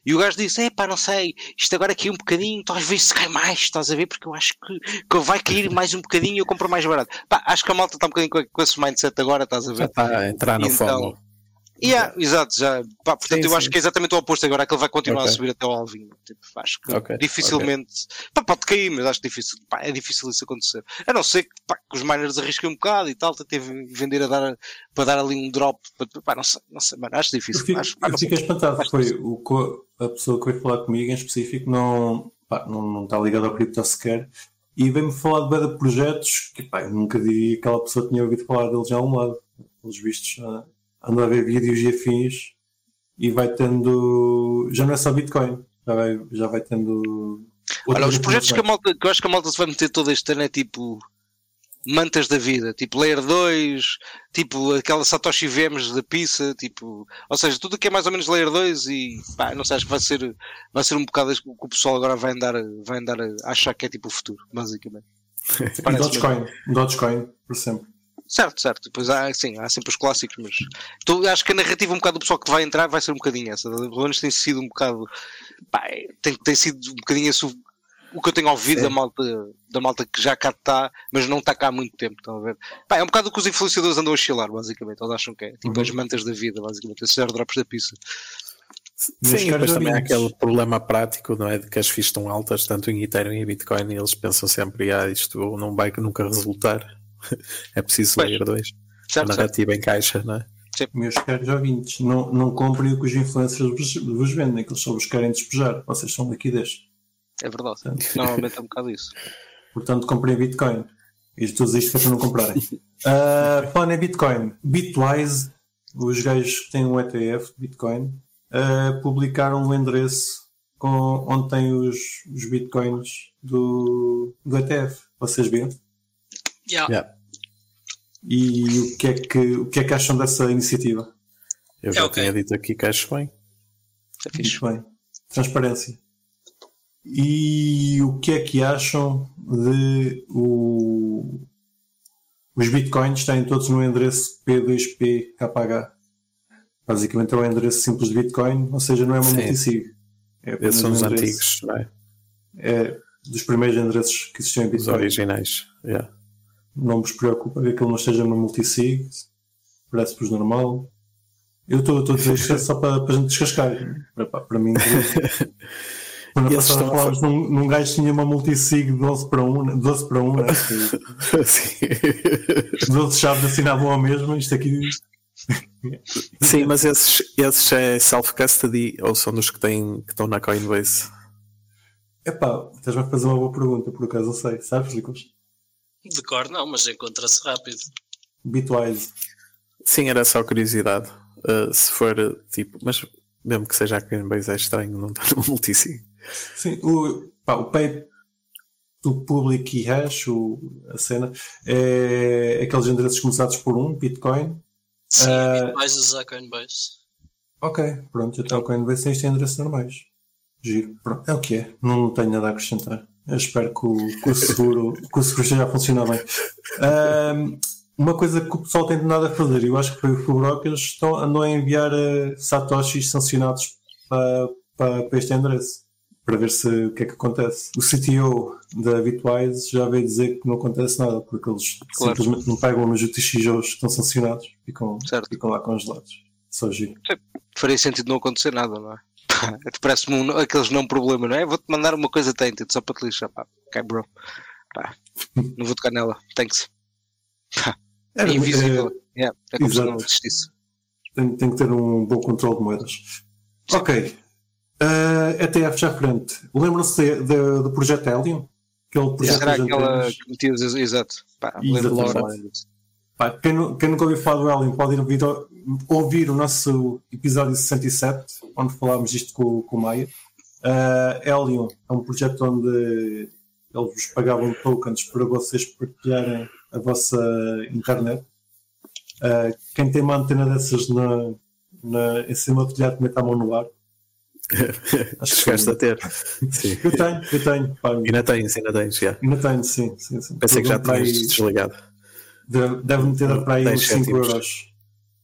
E o gajo disse: É pá, não sei, isto agora caiu um bocadinho, talvez se cai mais, estás a ver? Porque eu acho que, que vai cair mais um bocadinho e eu compro mais barato. Pá, acho que a malta está um bocadinho com, com esse mindset agora, estás a Já ver? está a entrar no Então, FOMO. Yeah, exato, já. Pá, portanto, Sim, eu sim. acho que é exatamente o oposto agora, que ele vai continuar Ok. a subir até o alvinho. Tipo, acho que Ok, dificilmente. Pá, pode cair, mas acho difícil. Pá, é difícil isso acontecer. A não ser que, pá, que os miners arrisquem um bocado e tal, tentem vender a dar, para dar ali um drop. Para, pá, não sei, não sei, mano, acho Eu, difícil. fico, acho, pá, eu fiquei espantado. Acho Foi o, co- a pessoa que veio falar comigo em específico não, pá, não, não está ligada ao cripto sequer e veio-me falar de de projetos que pá, eu nunca diria que aquela pessoa tinha ouvido falar deles já a um lado. Pelos vistos, ah, ando a ver vídeos e afins e vai tendo. Já não é só Bitcoin, já vai, já vai tendo Olha, os projetos que, a malta, que eu acho que a malta se vai meter todo este ano é tipo mantas da vida, tipo Layer 2, tipo aquela Satoshi VMs da pizza, tipo, ou seja, tudo que é mais ou menos Layer 2 e pá, não sei, acho que vai ser, vai ser um bocado isso que o pessoal agora vai andar, a- vai andar a achar que é tipo o futuro, basicamente. Dogecoin, Dogecoin, por sempre. Certo, certo. Depois há, sim, há sempre os clássicos, mas então, acho que a narrativa um bocado do pessoal que vai entrar vai ser um bocadinho essa. Pelo menos tem sido um bocado. Pá, é- tem, tem sido um bocadinho esse o, o que eu tenho ouvido da malta, da malta que já cá está, mas não está cá há muito tempo. Estão a ver? Pá, é um bocado o que os influenciadores andam a oscilar, basicamente. Eles acham que é. Tipo Uhum. as mantas da vida, basicamente. Esses airdrops da pizza. Sim, depois também há aquele problema prático, não é? De que as FIIs estão altas, tanto em Ethereum e Bitcoin, e eles pensam sempre, ah, isto não vai nunca resultar. é preciso Pois. layer 2. A Certo, certo. narrativa encaixa, não é? Meus caros ouvintes, não, não comprem o que os influencers vos, vos vendem, que eles só vos querem despejar. Vocês são liquidez. É verdade. Normalmente é um bocado isso. Portanto, comprem Bitcoin. E todos isto para não comprarem. Uh, falando em Bitcoin, Bitwise, os gajos que têm um ETF de Bitcoin, uh, publicaram um endereço com, onde tem os, os Bitcoins do, do ETF. Vocês viram? Yeah. Yeah. E o que, é que, o que é que acham dessa iniciativa? Eu É já ok. tinha dito aqui que acho bem. É fixe. Muito bem. Transparência. E o que é que acham de o- os bitcoins estarem todos no endereço P2PKH? Basicamente é um endereço simples de bitcoin, ou seja, não é uma multisig. É Esses são os endereço- antigos, não é? É dos primeiros endereços que existiam em Os bitcoin. originais. Yeah. Não vos preocupa que aquilo não esteja no multisig, parece-vos normal. Eu estou a dizer isto só para, para a gente descascar. Para, para mim, quando E esses passada falámos num, num gajo tinha uma multisig 12 para 1, 12 para 1 né? que Sim. os outros chaves assinavam a mesma. Isto aqui Sim, mas esses, esses é self-custody ou são dos que, têm, que estão na Coinbase? Epá, estás-me a fazer uma boa pergunta, por acaso não sei. Sabes, Ricos? De cor não, mas encontra-se rápido. Bitwise. Sim, era só curiosidade. Uh, se for uh, tipo, mas mesmo que seja a Coinbase é estranho não estar no multisig. Sim, o, pá, o Pay to Public e Hash, o, a cena, é aqueles endereços começados por um, Bitcoin. Sim, Ah. mais usar Coinbase. Ok, pronto, então o Coinbase tem estes endereços normais. Giro. Pronto, é o que é. Não tenho nada a acrescentar. Eu espero que o, que o seguro, que o seguro esteja a funcionar bem. Ahm, uma coisa que o pessoal tem tentado a fazer, eu acho que foi o Fubrocas, estão, andam a enviar eh, satoshis sancionados para, para, para este endereço. Para ver se o que é que acontece. O CTO da Bitwise já veio dizer que não acontece nada, porque eles Claro. simplesmente não pegam nos UTXOs que estão sancionados, ficam, Certo. ficam lá congelados. Só giro. Faria sentido não acontecer nada, não é? Pá, Parece-me um, aqueles não problema, não é? Vou-te mandar uma coisa tainted só para te lixar, pá. Ok, bro. Pá, não vou tocar nela. Thanks. É invisível. eh, Yeah, é como se não existisse. tem, tem que ter um bom controle de moedas. Ok. Uh, ETFs à frente. Lembram-se do projeto Helium? Aquele projeto Será aquela que metias, exato. Pá, falar disso. Pá, quem, nu- quem nunca ouviu falar do Helium pode ir ouvir, ouvir o nosso episódio 67, onde falámos disto com, com o Maia. Uh, Helium é um projeto onde eles vos pagavam tokens para vocês partilharem a vossa internet. Uh, quem tem uma antena dessas na, na, em cima do telhado mete a mão no ar. Acho que Chegaste a ter. Sim. Eu tenho, eu tenho. Pá, Ainda tens, ainda tens, já. ainda tenho, sim. sim, sim. Pensei que já tinhas desligado. Deve- Deve-me ter dado para aí uns 5 cêntimos. euros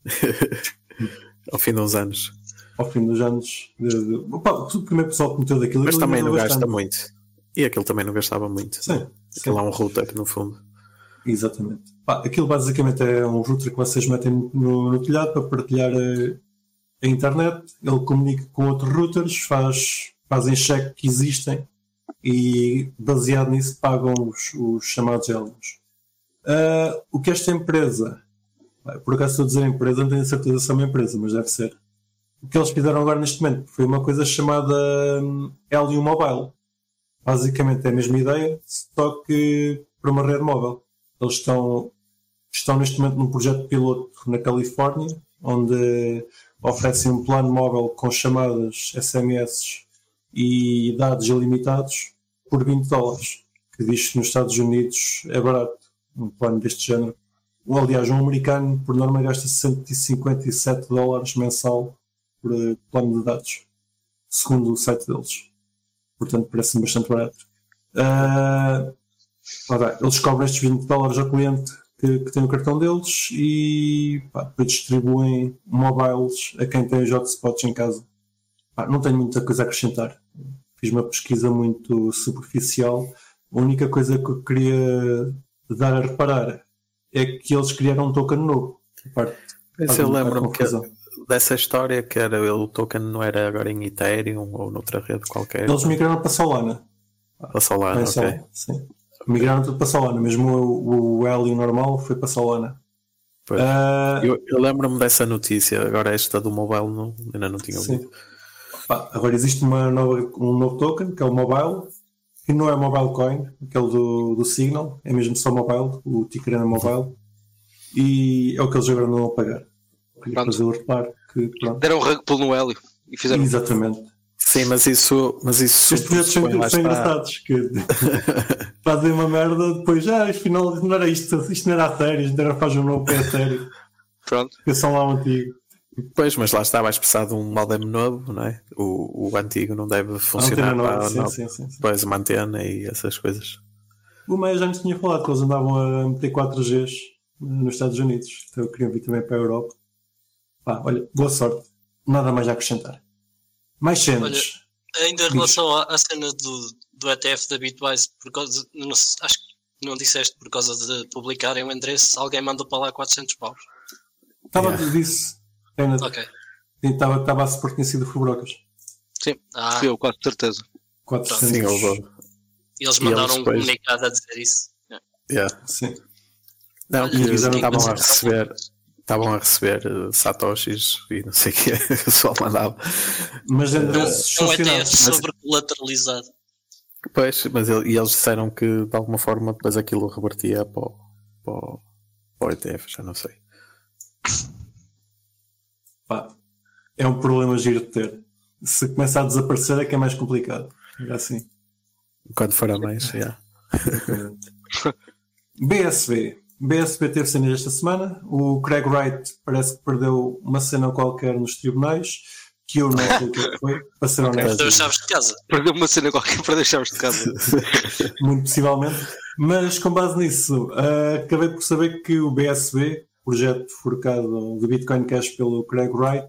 Ao fim de uns anos. ao fim dos anos. De, de, opa, o primeiro pessoal que meteu daquilo. Mas também não gasta bastante. muito. E aquele também não gastava muito. Sim, sim. Aquilo é um router, no fundo. Exatamente. Pá, aquilo basicamente é um router que vocês metem no, no telhado para partilhar a, a internet. Ele comunica com outros routers, faz, fazem check que existem e baseado nisso pagam os, os chamados Helios. Ah, o que esta empresa, por acaso estou a dizer empresa, não tenho certeza se é uma empresa, mas deve ser. O que eles fizeram agora neste momento foi uma coisa chamada hum, Helium Mobile. Basicamente é a mesma ideia, só que para uma rede móvel. Eles estão, estão neste momento num projeto piloto na Califórnia, onde oferecem um plano móvel com chamadas, SMS e dados ilimitados por 20 dólares, que diz que nos Estados Unidos é barato, um plano deste género. Ou, aliás, um americano, por norma, gasta 157 dólares mensal por eh, plano de dados, segundo o site deles. Portanto, parece-me bastante barato. Uh, ora, eles cobram estes 20 dólares ao cliente que, que tem o cartão deles e pá, distribuem mobiles a quem tem os hotspots em casa. Pá, não tenho muita coisa a acrescentar. Fiz uma pesquisa muito superficial. A única coisa que eu queria dar a reparar é que eles criaram um token novo. Parte, Mas eu lembro-me que dessa história que era o token não era agora em Ethereum ou noutra rede qualquer. Eles migraram para Solana. Para Solana, é, ok. Sim. Migraram tudo para Solana, mesmo o, o Helium normal foi para Solana. Uh, eu, eu lembro-me dessa notícia, agora esta do mobile não, ainda não tinha ouvido. Pá, agora existe uma nova, um novo token que é o mobile, que não é mobile coin, aquele do, do Signal, é mesmo só mobile, o ticker é mobile, e é o que eles agora não vão pagar. Queria fazer o reparo que. Pronto. Deram um rug pull no Hélio e fizeram. Exatamente. Sim, mas isso. Mas isso Estes projetos são, são engraçados. Que fazem uma merda, depois, ah, afinal não era isto, isto não era a sério, isto era fazer um novo pé a sério. Pronto. Fica só lá um antigo. Pois, mas lá está, vais precisar de um modem novo, não é? O, o antigo não deve funcionar para sim, sim, sim, sim. Depois uma antena e essas coisas. O Meia já nos tinha falado que eles andavam a meter 4Gs nos Estados Unidos, então eu queria vir também para a Europa. Pá, olha, boa sorte. Nada mais a acrescentar. Mais cenas. Olha, ainda em relação à, à, cena do, do ETF da Bitwise, por causa, não, acho que não disseste por causa de publicarem o endereço, alguém mandou para lá 400 paus. Estava yeah. disso. Ainda, ok. Estava, estava a se sido Fubrocas. Sim, ah. fui eu, quase certeza. 400. Sim, eu E eles mandaram e eles um comunicado a dizer isso. Yeah. Sim. Não, que estavam a receber estavam a receber uh, satoshis e não sei o que o pessoal mandava. Mas ainda não, não é ETF sobre colateralizado. Pois, mas ele, e eles disseram que de alguma forma depois aquilo revertia para o, para o, para o ETF, já não sei. Pá, é um problema giro de ter. Se começar a desaparecer é que é mais complicado. É assim. Quando for a mais, já. BSB. BSB teve cenas esta semana. O Craig Wright parece que perdeu uma cena qualquer nos tribunais. Que eu não sei o que é foi, para ser honesto. Perdeu chaves de casa. Perdeu uma cena qualquer para chaves de casa. Muito possivelmente. Mas com base nisso, uh, acabei por saber que o BSB, projeto forcado do Bitcoin Cash pelo Craig Wright,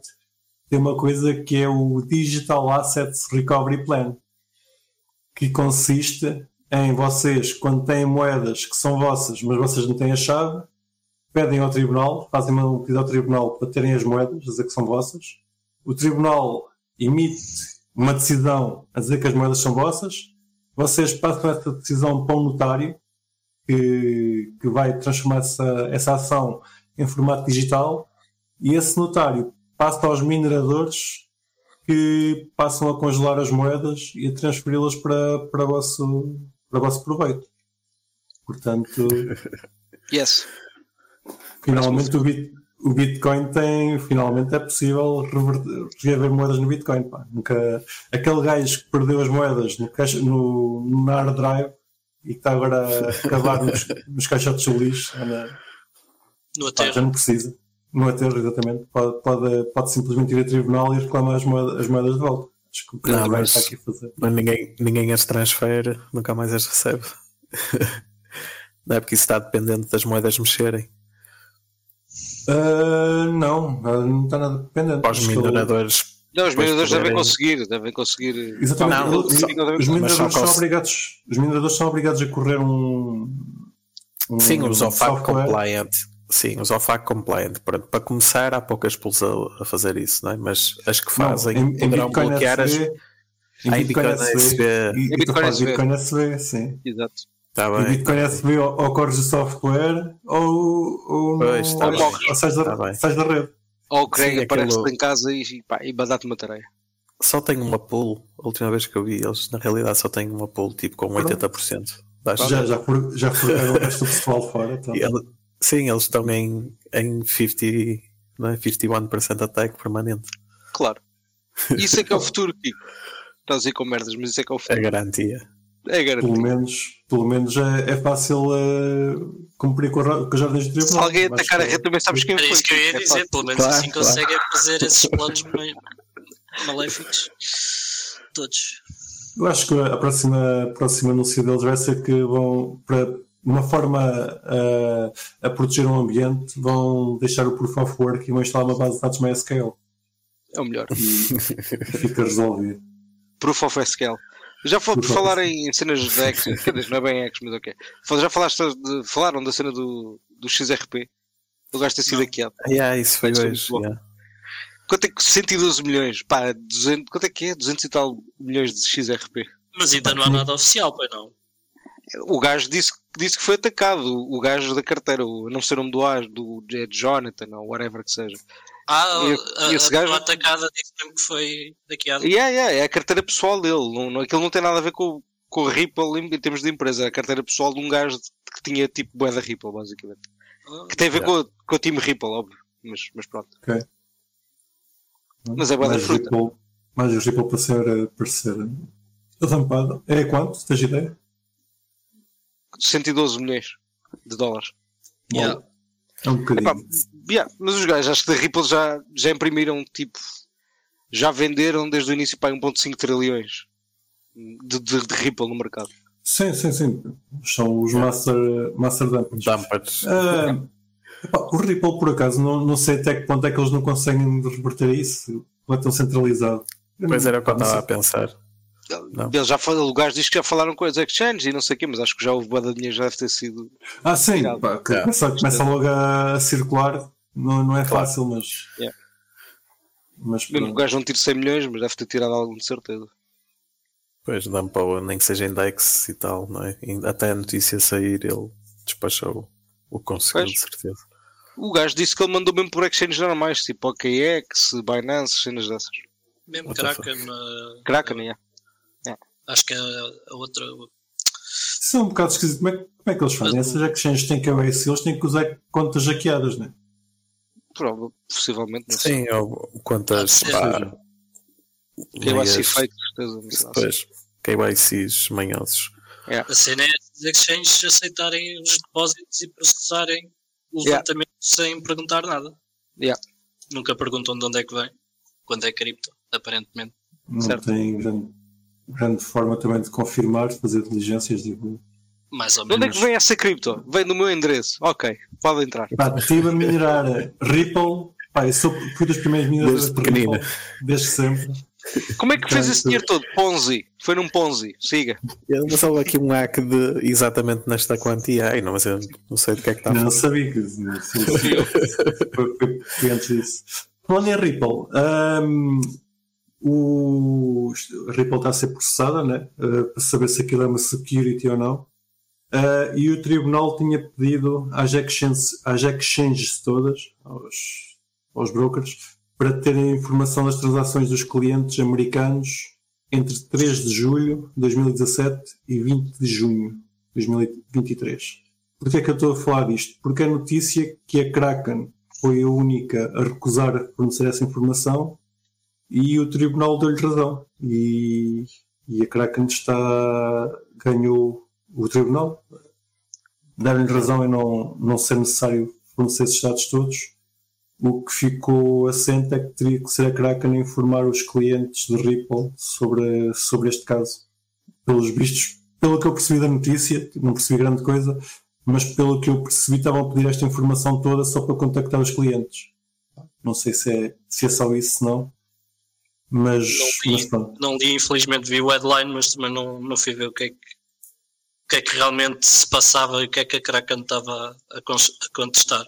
tem uma coisa que é o Digital Assets Recovery Plan, que consiste em vocês, quando têm moedas que são vossas, mas vocês não têm a chave, pedem ao tribunal, fazem um pedido ao tribunal para terem as moedas, a dizer que são vossas. O tribunal emite uma decisão a dizer que as moedas são vossas. Vocês passam essa decisão para um notário que, que vai transformar essa, essa ação em formato digital e esse notário passa aos mineradores que passam a congelar as moedas e a transferi-las para, para o vosso para vosso proveito. Portanto, yes. finalmente o, Bit, o, Bitcoin tem, finalmente é possível reaver moedas no Bitcoin. Pá. Nunca, aquele gajo que perdeu as moedas no, no, no hard drive e que está agora a acabar nos, nos caixotes de lixo, anda, no aterro. já não precisa. No aterro, exatamente. Pode, pode, pode simplesmente ir a tribunal e reclamar as moedas, as moedas de volta. Desculpa, não, mas, está aqui a fazer. mas ninguém, ninguém as transfere, nunca mais as recebe. não é porque isso está dependente das moedas mexerem. Uh, não, não está nada dependente. Para os mineradores. Não, os mineradores devem conseguir, devem conseguir. Exatamente. Não, os, mineradores são obrigados, os mineradores são obrigados a correr um. um Sim, os OFAC compliant. Sim, os OFAC compliant. Para, para começar, há poucas pools a, a, fazer isso, não é? mas as que fazem não, em, poderão em bloquear as. Em Bitcoin, SB, E, e Bitcoin, SB. Bitcoin SB, sim. Exato. Tá bem. E Bitcoin SB ou, ou corres o software ou, ou, pois, tá ou, ou sais, da, tá sais da rede. Ou o Craig aparece aquilo... em casa e, pá, e badate uma tarefa. Só tenho uma pool, a última vez que eu vi eles, na realidade só tenho uma pool tipo com 80%. Baixo. Já, já, já foram o resto do pessoal fora. Então. Sim, eles estão em, em 50, não é? 51% attack permanente. Claro. Isso é que é o futuro, Kiko. Estás aí com merdas, mas isso é que é o futuro. A garantia. É garantido. Pelo menos, pelo menos é, é fácil uh, cumprir com, a, com as ordens de Se tribunal. alguém Acho atacar a que- rede, também sabes quem Era foi. isso que eu ia É dizer, fácil. pelo menos Claro, assim claro. conseguem fazer esses planos maléficos. Todos. Eu acho que a próxima, a próxima anúncio deles vai ser que vão, para uma forma a, a proteger o ambiente, vão deixar o Proof of Work e vão instalar uma base de dados MySQL É o melhor. e fica resolvido. Proof of SQL. Já foi por falar em cenas de X, quer dizer, não é bem X, mas ok. Já falaste de, falaram da cena do, do XRP? O gajo ter sido hackeado. Yeah, isso foi Isso hoje. yeah. Quanto é que 112 milhões? Pá, 200, quanto é que é? 200 e tal milhões de XRP. Mas ainda não há nada oficial, pois não. O gajo disse, disse que foi atacado. O, o gajo da carteira, o, não sei o nome do gajo, do é Jonathan ou whatever que seja. Ah, E- a, esse a, gajo- a atacada disse mesmo que foi hackeado. Yeah, yeah, é a carteira pessoal dele. Não, não, aquilo não tem nada a ver com, com a Ripple em, em termos de empresa. É a carteira pessoal de um gajo que tinha tipo bué da Ripple, basicamente. Ah, Que tem a ver Yeah. com, o- com o time Ripple, óbvio. Mas, mas pronto. Mas é bué da fruta. Ripple, mais o Ripple para ser, para ser rampado. É quanto? Tens ideia? 112 milhões de dólares. Yeah. É um bocadinho. Epá, Yeah, mas os gajos, acho que da Ripple já, já imprimiram tipo. Já venderam desde o início para 1,5 trilhões de, de, de Ripple no mercado. Sim, sim, sim. São os Master, master Dumpers. Dumpers. Ah, epá, o Ripple, por acaso, não, não sei até que ponto é que eles não conseguem reverter isso. Não é tão centralizado. Pois era o que eu estava a pensar. Não. Eles já falam, o gajo diz que já falaram com as exchanges e não sei o quê, mas acho que já houve boa de dinheiro, já deve ter sido. Ah, sim. Pá, que Yeah. começa, começa logo a, circular. Não, não é Claro. fácil, mas. Yeah. Mas Mesmo que o gajo não tire 100 milhões, mas deve ter tirado algum de certeza. Pois, dumpa nem que seja index e tal, não é? Até a notícia sair, ele despachou o conseguiu, de certeza. O gajo disse que ele mandou mesmo por exchanges normais, tipo OKX, Binance, cenas dessas. Mesmo Kraken. uh, Kraken, yeah. Acho que a, a outra. Isso é um bocado esquisito. Como é, como é que eles fazem? Essas exchanges têm KYC, eles têm que usar contas hackeadas, não é? Prova, possivelmente, não sei. Sim, ou quantas. Ah, pá, KYC fake, certeza. Pois, KYCs manhosos. A cena é os exchanges aceitarem os depósitos e processarem o Yeah. levantamento sem perguntar nada. Yeah. Nunca perguntam de onde é que vem, quando é cripto, aparentemente. Não Certo. tem grande, grande forma também de confirmar, de fazer diligências. Tipo, Mais ou De onde é menos. que vem essa cripto? Vem do meu endereço. Ok, pode entrar. pá, estive a minerar Ripple. Pá, eu sou, fui dos primeiros mineradores Desde de pequenina. Ripple, desde sempre. Como é que fez Portanto- esse dinheiro todo? Ponzi. Foi num Ponzi. Siga. Mas houve aqui um hack de exatamente nesta quantia. Ai, não, mas eu não sei do que é que está não sabia que foi, foi- foi antes disso. Falando em Ripple, hum, o a Ripple está a ser processada né, uh, para saber se aquilo é uma security ou não. Uh, e o tribunal tinha pedido às exchanges, às exchanges todas, aos, aos brokers, para terem informação das transações dos clientes americanos entre 3 de julho de 2017 e 20 de junho de 2023. Porquê é que eu estou a falar disto? Porque a notícia que a Kraken foi a única a recusar a fornecer essa informação e o tribunal deu-lhe razão. E, e a Kraken está, ganhou o tribunal, deram-lhe razão em não, não ser necessário fornecer esses dados todos. O que ficou assente é que teria que ser a Kraken a informar os clientes de Ripple sobre, sobre este caso. Pelos vistos, pelo que eu percebi da notícia, não percebi grande coisa, mas pelo que eu percebi estavam a pedir esta informação toda só para contactar os clientes. Não sei se é, se é só isso, não. Mas, Não vi. mas. Não li, infelizmente vi o headline, mas também não, não fui ver o que é que, o que é que realmente se passava e o que é que a Kraken estava a, contestar.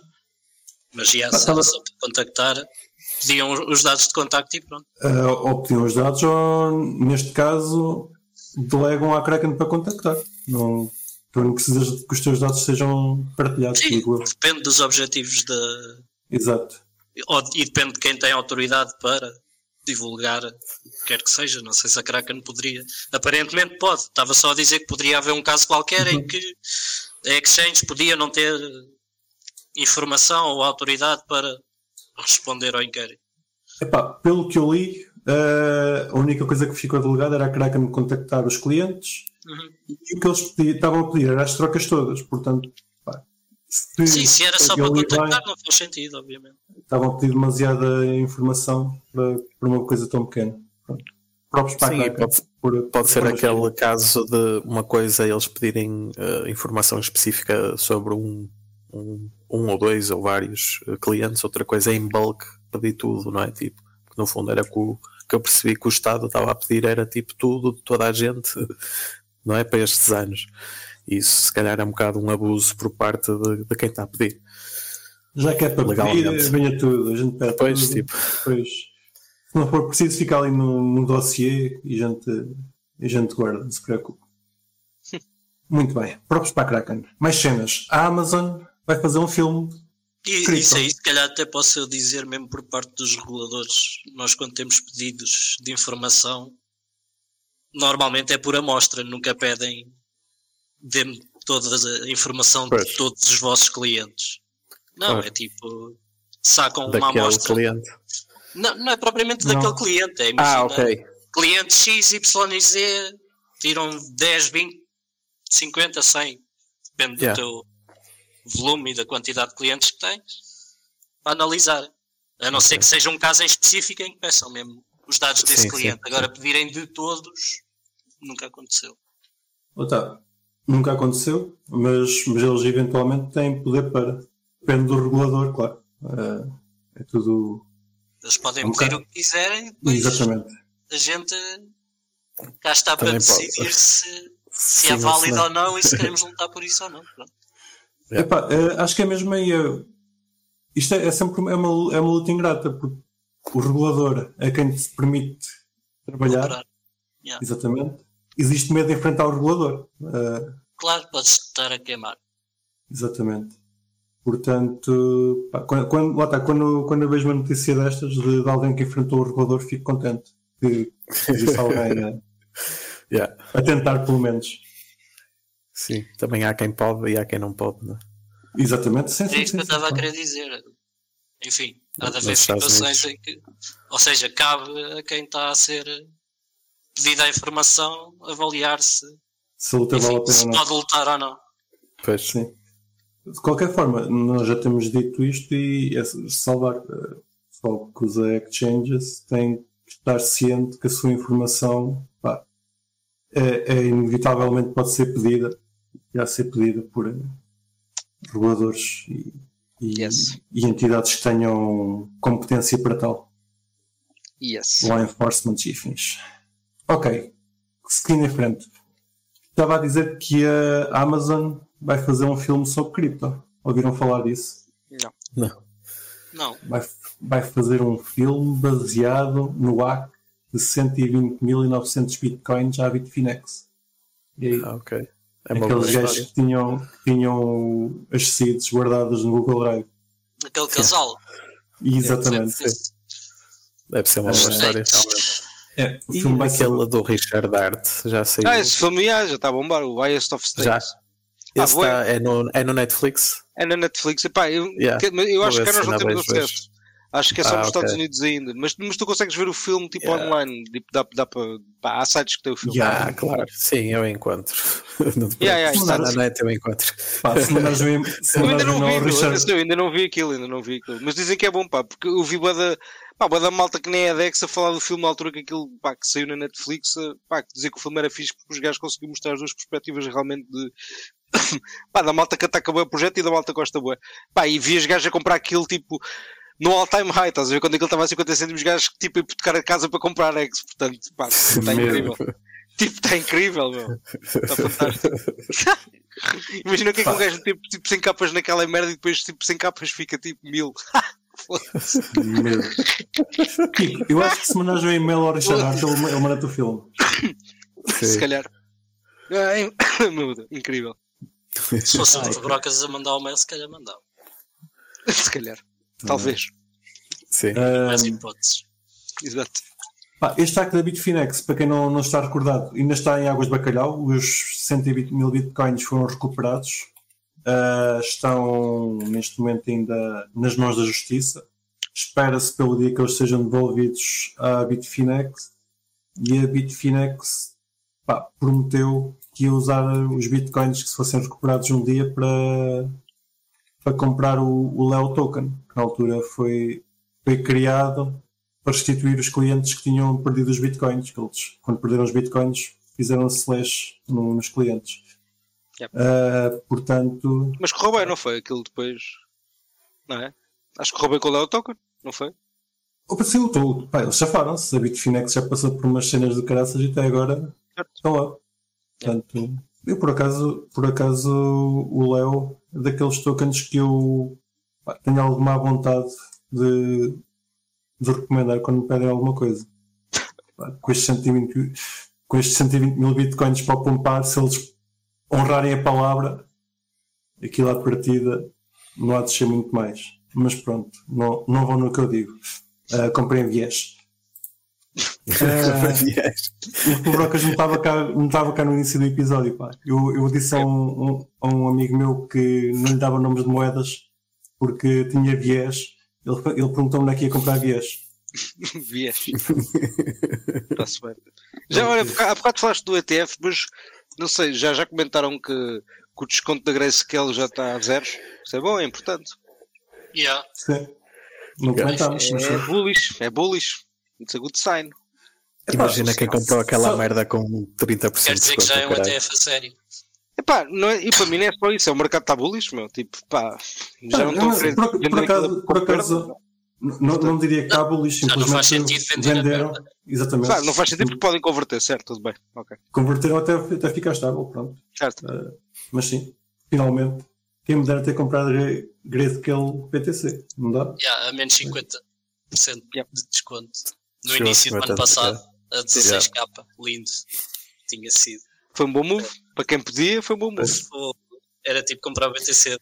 Mas já se estava- contactar, pediam os dados de contacto e pronto. Ah, ou pediam os dados, ou neste caso, delegam à Kraken para contactar. Não, tu não precisas que os teus dados sejam partilhados, Sim, depende dos objetivos da. Exato. ou- E depende de quem tem autoridade para divulgar, quer que seja. Não sei se a Kraken poderia. Aparentemente pode. Estava só a dizer que poderia haver um caso qualquer em que a Exchange podia não ter informação ou autoridade para responder ao inquérito. Epá, pelo que eu li, ah, a única coisa que ficou delegada era a Kraken contactar os clientes Uhum. E o que eles pedi- estavam a pedir era as trocas todas. Portanto, se Sim, se era só para contactar, não faz sentido, obviamente. estavam a pedir demasiada informação para, para uma coisa tão pequena. Próprios Sim, Kraken, pode, por- pode ser aquele caso de uma coisa eles pedirem eh, informação específica sobre um, um, um ou dois ou vários eh, clientes, outra coisa é em bulk pedir tudo, não é? Tipo, que no fundo era que, o, que eu percebi que o Estado estava a pedir era tipo tudo, de toda a gente, não é? Para estes anos. Isso se calhar é um bocado um abuso por parte de, de quem está a pedir. Já que é para pedir, Legalmente. venha tudo. A gente pede Depois, tudo. tipo, Depois, se não for preciso, fica ali no, no dossiê e a gente, a gente guarda, não se preocupe. Muito bem. Próprios para a Kraken. Mais cenas. A Amazon vai fazer um filme. E Cripto. isso aí, se calhar, até posso eu dizer, mesmo por parte dos reguladores, nós, quando temos pedidos de informação, normalmente é por amostra, nunca pedem dê-me toda a informação de Pois. todos os vossos clientes. Não, é tipo, sacam uma daquele amostra. cliente. Não, não é propriamente Não. daquele cliente, é imagina, Ah, ok. cliente X, Y e Z, tiram 10, 20, 50, 100, depende Yeah. do teu volume e da quantidade de clientes que tens, para analisar. A não ser Ok. que seja um caso em específico em que peçam mesmo os dados desse Sim, sim, cliente. sim. Agora, pedirem de todos, nunca aconteceu. Outra, nunca aconteceu, mas, mas eles eventualmente têm poder para. Depende do regulador, claro. Eh, é tudo. Eles podem Um pedir o que quiserem, depois Exatamente. a gente cá está para Também pode. decidir se, se Sim é se válido ou não e se queremos lutar por isso ou não. Yeah. Epá, eh, acho que é mesmo aí. eh, isto é, é sempre uma, é uma, é uma luta ingrata, porque o regulador é quem te permite trabalhar. Yeah. exatamente. Existe medo de enfrentar o regulador, eh, Claro, podes estar a queimar. exatamente. Portanto, pá, quando, quando, lá está, quando, quando eu vejo uma notícia destas de, de alguém que enfrentou o regulador, fico contente que existe alguém a, Yeah. a tentar, pelo menos. Sim, também há quem pode e há quem não pode, não é? Exatamente, sim, É sim, isso que eu estava a querer dizer. Enfim, há de haver situações em que. Ou seja, cabe a quem está a ser pedida a informação avaliar se, Se a luta vale a enfim, pena se pode lutar ou não. Pois, Sim. De qualquer forma, nós já temos dito isto e é salvar. eh, O pessoal que usa exchanges tem que estar ciente que a sua informação pá, é, é inevitavelmente pode ser pedida, irá ser pedida por eh, reguladores e, e, Yes. e entidades que tenham competência para tal. Yes. Law enforcement e afins. Ok, seguindo em frente. Estava a dizer que a Amazon vai fazer um filme sobre cripto. Ouviram falar disso? não. Não. Vai, vai fazer um filme baseado no hack de 120.900 bitcoins à Bitfinex. E aí, Ah, ok. É aqueles gajos que tinham, que tinham as seeds guardadas no Google Drive. Aquele casal. Exatamente. Sim. Deve ser uma boa história. É, o E filme aquele do Richard Dart, já saiu. Ah, esse filme já já está a bombar, o Highest of já. States. Esse tá- é, no, é no Netflix? É na Netflix. Epá, eu, Yeah. eu acho que nós não temos acesso. Acho que é só Ah, nos Estados ok. Unidos ainda. Mas, mas tu consegues ver o filme tipo Yeah. online. Tipo, dá, dá para. Pá, há sites que têm o filme. Yeah. Ah, claro. Sim, eu encontro. Não te Yeah, yeah, está na net, eu encontro. Pá, se se Eu ainda não vi, Richard, ainda não vi aquilo, ainda não vi aquilo. Mas dizem que é bom, pá, porque eu vi bué da, pá, bué da malta que nem é Dex a falar do filme na altura que aquilo, pá, que saiu na Netflix, pá, que dizer que o filme era fixe porque os gajos conseguiram mostrar as duas perspectivas realmente de, pá, da malta que ataca bué o projeto e da malta que gosta bué. Pá, e vi os gajos a comprar aquilo, tipo, no all-time high, estás a ver? Quando aquilo estava a 50 cêntimos, os gajos, tipo, a hipotecar a casa para comprar X, portanto, pá, está Mesmo. incrível. Tipo, está incrível, meu. Está fantástico. Imagina o que é que um gajo tipo, tipo sem capas naquela merda e depois tipo sem capas fica tipo mil. Medo. Kiko, eu acho que se mandares um e-mail ao Richard ele, ele manda-te o filme. Se Sim. calhar. Ai, meu Deus, incrível. Se fosse o Brocas a mandar o mail, se calhar mandava. Se calhar. Talvez. Sim. Mais Ahm, hipóteses. Exato. pá, este hack da Bitfinex, para quem não, não está recordado, ainda está em águas de bacalhau. Os 120 mil bitcoins foram recuperados. Ah, estão neste momento ainda nas mãos da justiça. Espera-se pelo dia que eles sejam devolvidos à Bitfinex. E a Bitfinex pá, prometeu que ia usar os bitcoins que se fossem recuperados um dia para, para comprar o, o Leo Token, que na altura foi, foi criado para restituir os clientes que tinham perdido os bitcoins. Que eles, quando perderam os bitcoins, fizeram slash no, nos clientes. Yep. Uh, portanto. Mas correu bem, não foi? Aquilo depois. Não é? Acho que correu bem com o Leo Token, não foi? Opa, sim, tô, pá, eles chafaram-se. A Bitfinex já passou por umas cenas de caraças e até agora estão lá. Portanto, eu por acaso, por acaso o Leo é daqueles tokens que eu pá, tenho alguma vontade de, de recomendar quando me pedem alguma coisa. Pá, com, estes 120, com estes 120 mil bitcoins para pompar, se eles honrarem a palavra, aquilo à partida não há de ser muito mais. Mas pronto, não, não vão no que eu digo. Uh, comprei viés. Uh, o Brocas não estava cá, não estava cá no início do episódio. Pá. Eu, eu disse a um, um, a um amigo meu que não lhe dava nomes de moedas porque tinha viés. Ele, ele perguntou-me onde é que ia comprar viés. viés. Está-se bem. Já, olha, há bocado falaste do ETF, mas não sei, já, já comentaram que, que o desconto da Grayscale já está a zeros? Isso é bom, é importante. Yeah. Sim. Não comentámos. É, é bullish, é bullish. It's a good sign. Imagina quem comprou aquela só... merda com 30% Quer dizer que já é um ETF a sério. Epá, não é, e para mim não é só isso, é o mercado está bullish, meu. Tipo, pá, já não, não estou por, por, por acaso, por acaso não, não diria que está bullish, simplesmente não faz sentido vender venderam. Exatamente. Não faz sentido porque podem converter, certo? Tudo bem. Okay. Converteram até, até ficar estável, pronto. Certo. Uh, mas sim, finalmente, quem me dera ter comprado Grayscale PTC, não dá? Yeah, a menos 50% yeah. de desconto. No Chegou início do ano passado, a 16k, yeah. lindo. Tinha sido. Foi um bom move, para quem podia, foi um bom move. Era tipo comprar BTC.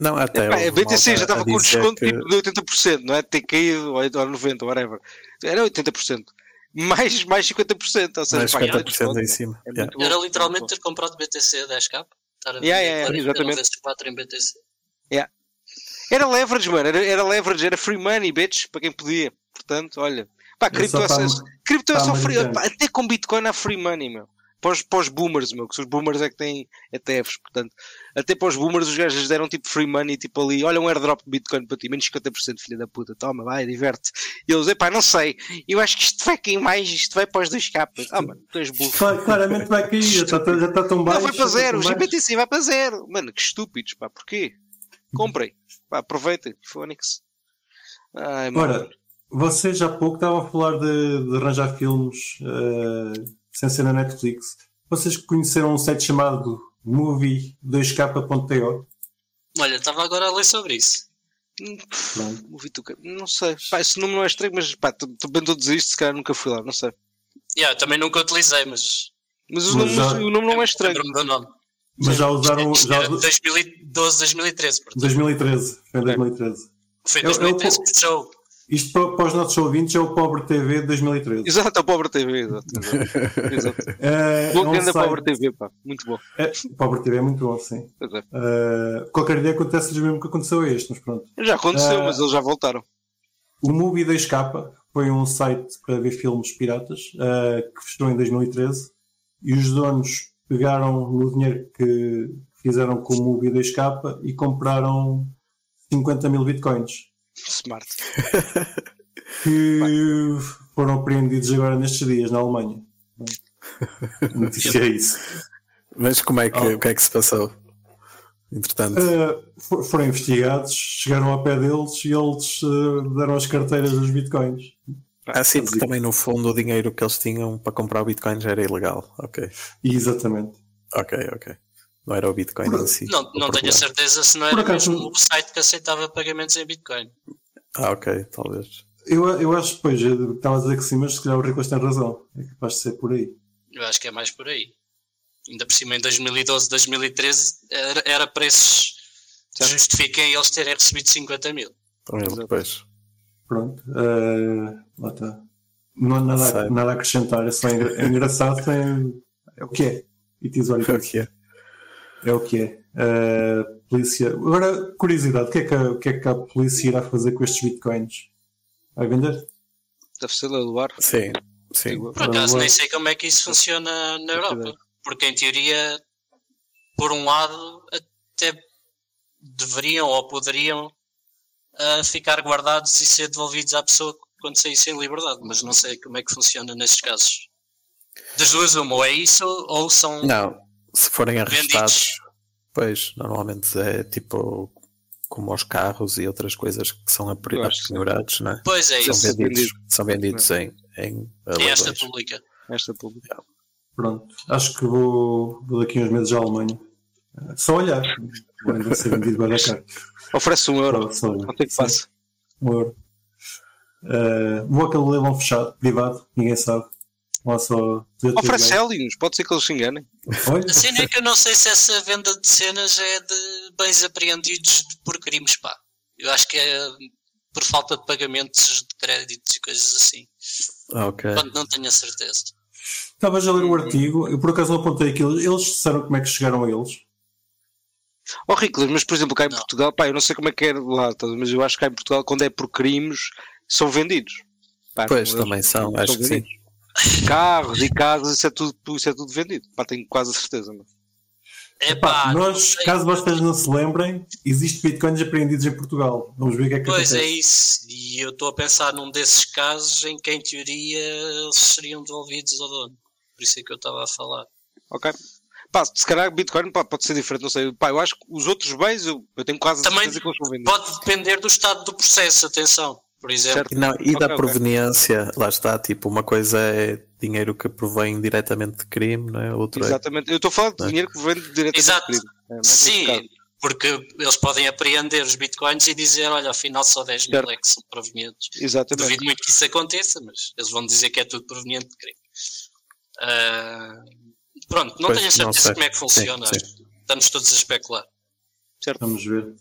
Não, até. É, a BTC já estava com desconto que... tipo de 80%, não é? Ter caído ou 90%, whatever. Era 80%. Mais, mais 50%, ou seja, mais 50% em cima. É yeah. Era literalmente ter comprado BTC a 10k. Estar a yeah, yeah, exatamente. vezes 4 em BTC. Yeah. Era leverage, mano. Era, era leverage, era free money, bitch, para quem podia. Portanto, olha. Pá, cripto, é, cripto é só free. Pá, até com Bitcoin há free money, meu. Para os, para os boomers, meu, que os boomers é que têm ETFs, portanto, até para os boomers os gajos deram tipo free money, tipo ali, olha um airdrop de Bitcoin para ti, menos 50%, filha da puta, toma, vai, diverte. E eles, epá, não sei, eu acho que isto vai cair mais, isto vai para os dois capas. Ah, mano, tu és burro. Claramente vai cair, já está, já está tão baixo. Não, vai para zero, o GBTC vai para zero. Mano, que estúpidos, pá, porquê? Comprem, pá, aproveitem, Phoenix. Ai, mano. Ora, vocês há pouco estavam a falar de, de arranjar filmes uh, sem ser na Netflix. Vocês conheceram um site chamado movie2k.to? Olha, estava agora a ler sobre isso. Movie não sei. Pá, esse nome não é estranho, mas pá, também estou a dizer isto, se calhar nunca fui lá, não sei. Yeah, também nunca utilizei, mas. Mas, o, nome, já... o nome não é estranho. Do nome. Mas já usaram. Já... 2012, 2013. Portanto. 2013. Foi 2013. Foi 2013 eu, eu, que fechou. Isto para, para, os nossos ouvintes é o Pobre TV de 2013. Exato, é o Pobre TV, exato. exato. Bom é um Pobre TV, pá, muito bom. É, Pobre TV é muito bom, sim. É. Uh, qualquer dia acontece o mesmo que aconteceu a este, mas pronto. Já aconteceu, uh, mas eles já voltaram. O Movie 2K foi um site para ver filmes piratas uh, que fechou em 2013 e os donos pegaram no dinheiro que fizeram com o Movie 2K e compraram 50 mil bitcoins. Smart. que foram apreendidos agora nestes dias na Alemanha. Notícia é isso. Mas como é que, oh. o que é que se passou? Entretanto, uh, foram investigados, chegaram ao pé deles e eles uh, deram as carteiras dos bitcoins. Ah, sim, porque também no fundo o dinheiro que eles tinham para comprar o bitcoin já era ilegal. Ok. Exatamente. Ok, ok. Não era o Bitcoin Por, em si. Não, não tenho a certeza se não era acaso, mesmo o site que aceitava pagamentos em Bitcoin. Ah, ok, talvez. Eu, eu acho que, pois, estava a dizer que sim, mas se calhar o Ricos tem razão. É capaz de ser por aí. Eu acho que é mais por aí. Ainda por cima, em 2012, 2013, era, era preços que justifiquem eles terem recebido 50 mil. Depois. Pronto. Uh, lá está. Não há nada, nada a acrescentar, é só engra, é engraçado. É, é o que é. E diz, olha, é o que é. É o que é. Uh, polícia. Agora, curiosidade, o que, é que a, o que é que a polícia irá fazer com estes bitcoins? Vai vender? Deve ser levar. Sim, sim. Por acaso nem sei como é que isso funciona na Europa. porque em teoria, por um lado, até deveriam ou poderiam uh, ficar guardados e ser devolvidos à pessoa quando saíssem em liberdade, mas não sei como é que funciona nesses casos. Das duas, uma, ou é isso ou são. Não, se forem arrestados, pois, normalmente é tipo como os carros e outras coisas que são apenhorados, não é? Pois é São isso. vendidos, vendido. são vendidos em, em É esta pública. Esta pública. Pronto. Acho que vou, vou daqui uns meses à Alemanha. Eh, Só olhar. Vai ser vendido bem da cara. Oferece um euro. Só, só olhar. Quanto é que passa? Um euro. Eh, vou àquele leilão fechado, privado, ninguém sabe. Lá só. Oferece Hélios, pode ser que eles se enganem. Olha, A cena é que eu não sei se essa venda de cenas é de bens apreendidos por crimes, pá. Eu acho que é por falta de pagamentos de créditos e coisas assim. Ah, ok. Quando não tenho a certeza. Estavas a ler o artigo, eu por acaso não apontei aquilo. Eles disseram como é que chegaram a eles. Ó Riclas, mas por exemplo, cá em Não. Portugal, pá, eu não sei como é que é lá, tá, mas eu acho que cá em Portugal, quando é por crimes, são vendidos. Pá, Pois também são, acho que sim. Carros e casas, isso é tudo, isso é tudo vendido. Pá, tenho quase a certeza. É Pá, pá, nós, caso vocês não se lembrem, existe bitcoins apreendidos em Portugal. Vamos ver o que é que pois é acontece. isso. E eu estou a pensar num desses casos em que, em teoria, eles seriam devolvidos ao dono. Por isso é que eu estava a falar. Ok? Pá, se calhar Bitcoin pá, pode ser diferente, não sei. Pá, eu acho que os outros bens, eu, eu tenho quase Também certeza que eles são vendidos. Pode depender do estado do processo, atenção. Por exemplo, Certo. Não, e Ok, da proveniência, lá está, tipo, uma coisa é dinheiro que provém diretamente de crime, não é? Outro é. Exatamente. Eu estou a falar de É. dinheiro que vem diretamente Exato. do crime. É, sim, porque eles podem apreender os bitcoins e dizer: olha, afinal só 10 mil Certo. é que são provenientes. Exatamente. Duvido muito que isso aconteça, mas eles vão dizer que é tudo proveniente de crime. Ah, pronto, não Pois, tenho certeza como é que funciona. Sim, Estamos todos a especular. Vamos ver.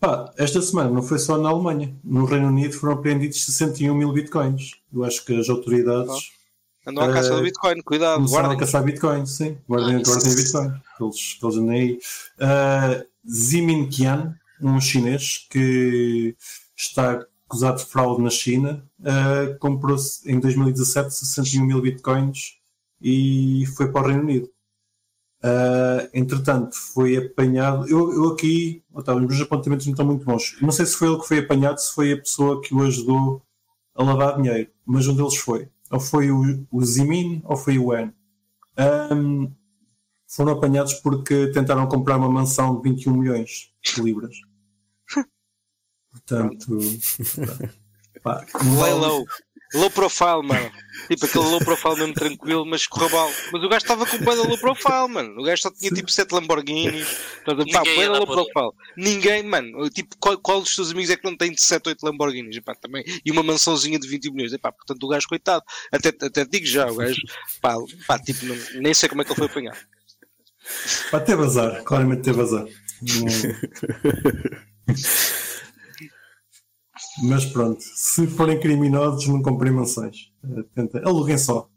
Pá, esta semana não foi só na Alemanha. No Reino Unido foram apreendidos 61 mil bitcoins. Eu acho que as autoridades Andam à caça Eh, do Bitcoin, cuidado, guardem. a caçar bitcoins, sim. Guardem, Ah, guardem bitcoin. Eles, eles andam aí. Uh, Zimin Qian, um chinês que está acusado de fraude na China, uh, comprou em 2017 61 mil bitcoins e foi para o Reino Unido. Uh, entretanto, foi apanhado. Eu, eu aqui, tá, os meus apontamentos não estão muito bons. Não sei se foi ele que foi apanhado, se foi a pessoa que o ajudou a lavar dinheiro, mas um deles foi. Ou foi o, o Zimin ou foi o Wen. Um, foram apanhados porque tentaram comprar uma mansão de 21 milhões de libras. Portanto, pá, um Lay vale- low. Profile, mano. Tipo aquele low profile mesmo tranquilo, mas correu mal. Mas o gajo estava com bué da low profile, mano. O gajo só tinha tipo 7 Lamborghinis. Portanto, pá, Ninguém bué da low profile. Ninguém, mano. Tipo, qual, qual dos teus amigos é que não tem 7, 8 Lamborghinis? Epá, também. E uma mansãozinha de 20 milhões. Epá, portanto, o gajo, coitado. Até, até digo já, o gajo, pá, pá tipo, não- nem sei como é que ele foi apanhado. Pá, teve azar, claramente teve azar. Não- Mas pronto, se forem criminosos, não comprem mansões. Eh, tenta- Aluguem só.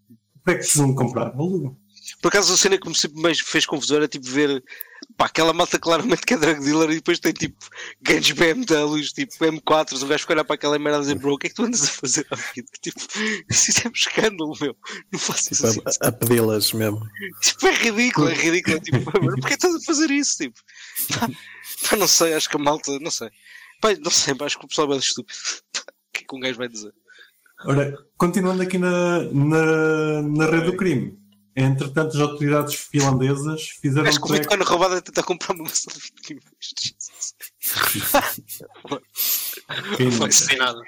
Para que precisam de comprar? Alugam. Por acaso a cena que me sempre mais fez confusão era tipo ver pá, aquela malta claramente que é drug dealer e depois tem tipo grandes BMWs, tipo M4s, um gajo fica olhar para aquela merda e dizer, bro, o que é que tu andas a fazer à vida? Tipo, isso é um escândalo, meu. Não faças Tipo, assim. a, a pedi-las mesmo. Tipo, é ridículo, é ridículo. Tipo, porquê estás a fazer isso? Tipo, pá, pá, não sei, acho que a malta, não sei. Pá, não sei, pá, acho que o pessoal é estúpido. O que é que um gajo vai dizer? Ora, continuando aqui na, na, na rede do crime. Entretanto, as autoridades finlandesas fizeram Acho que o track- Bitcoin roubado é tentar comprar uma maçã de Não nunca? percebi nada.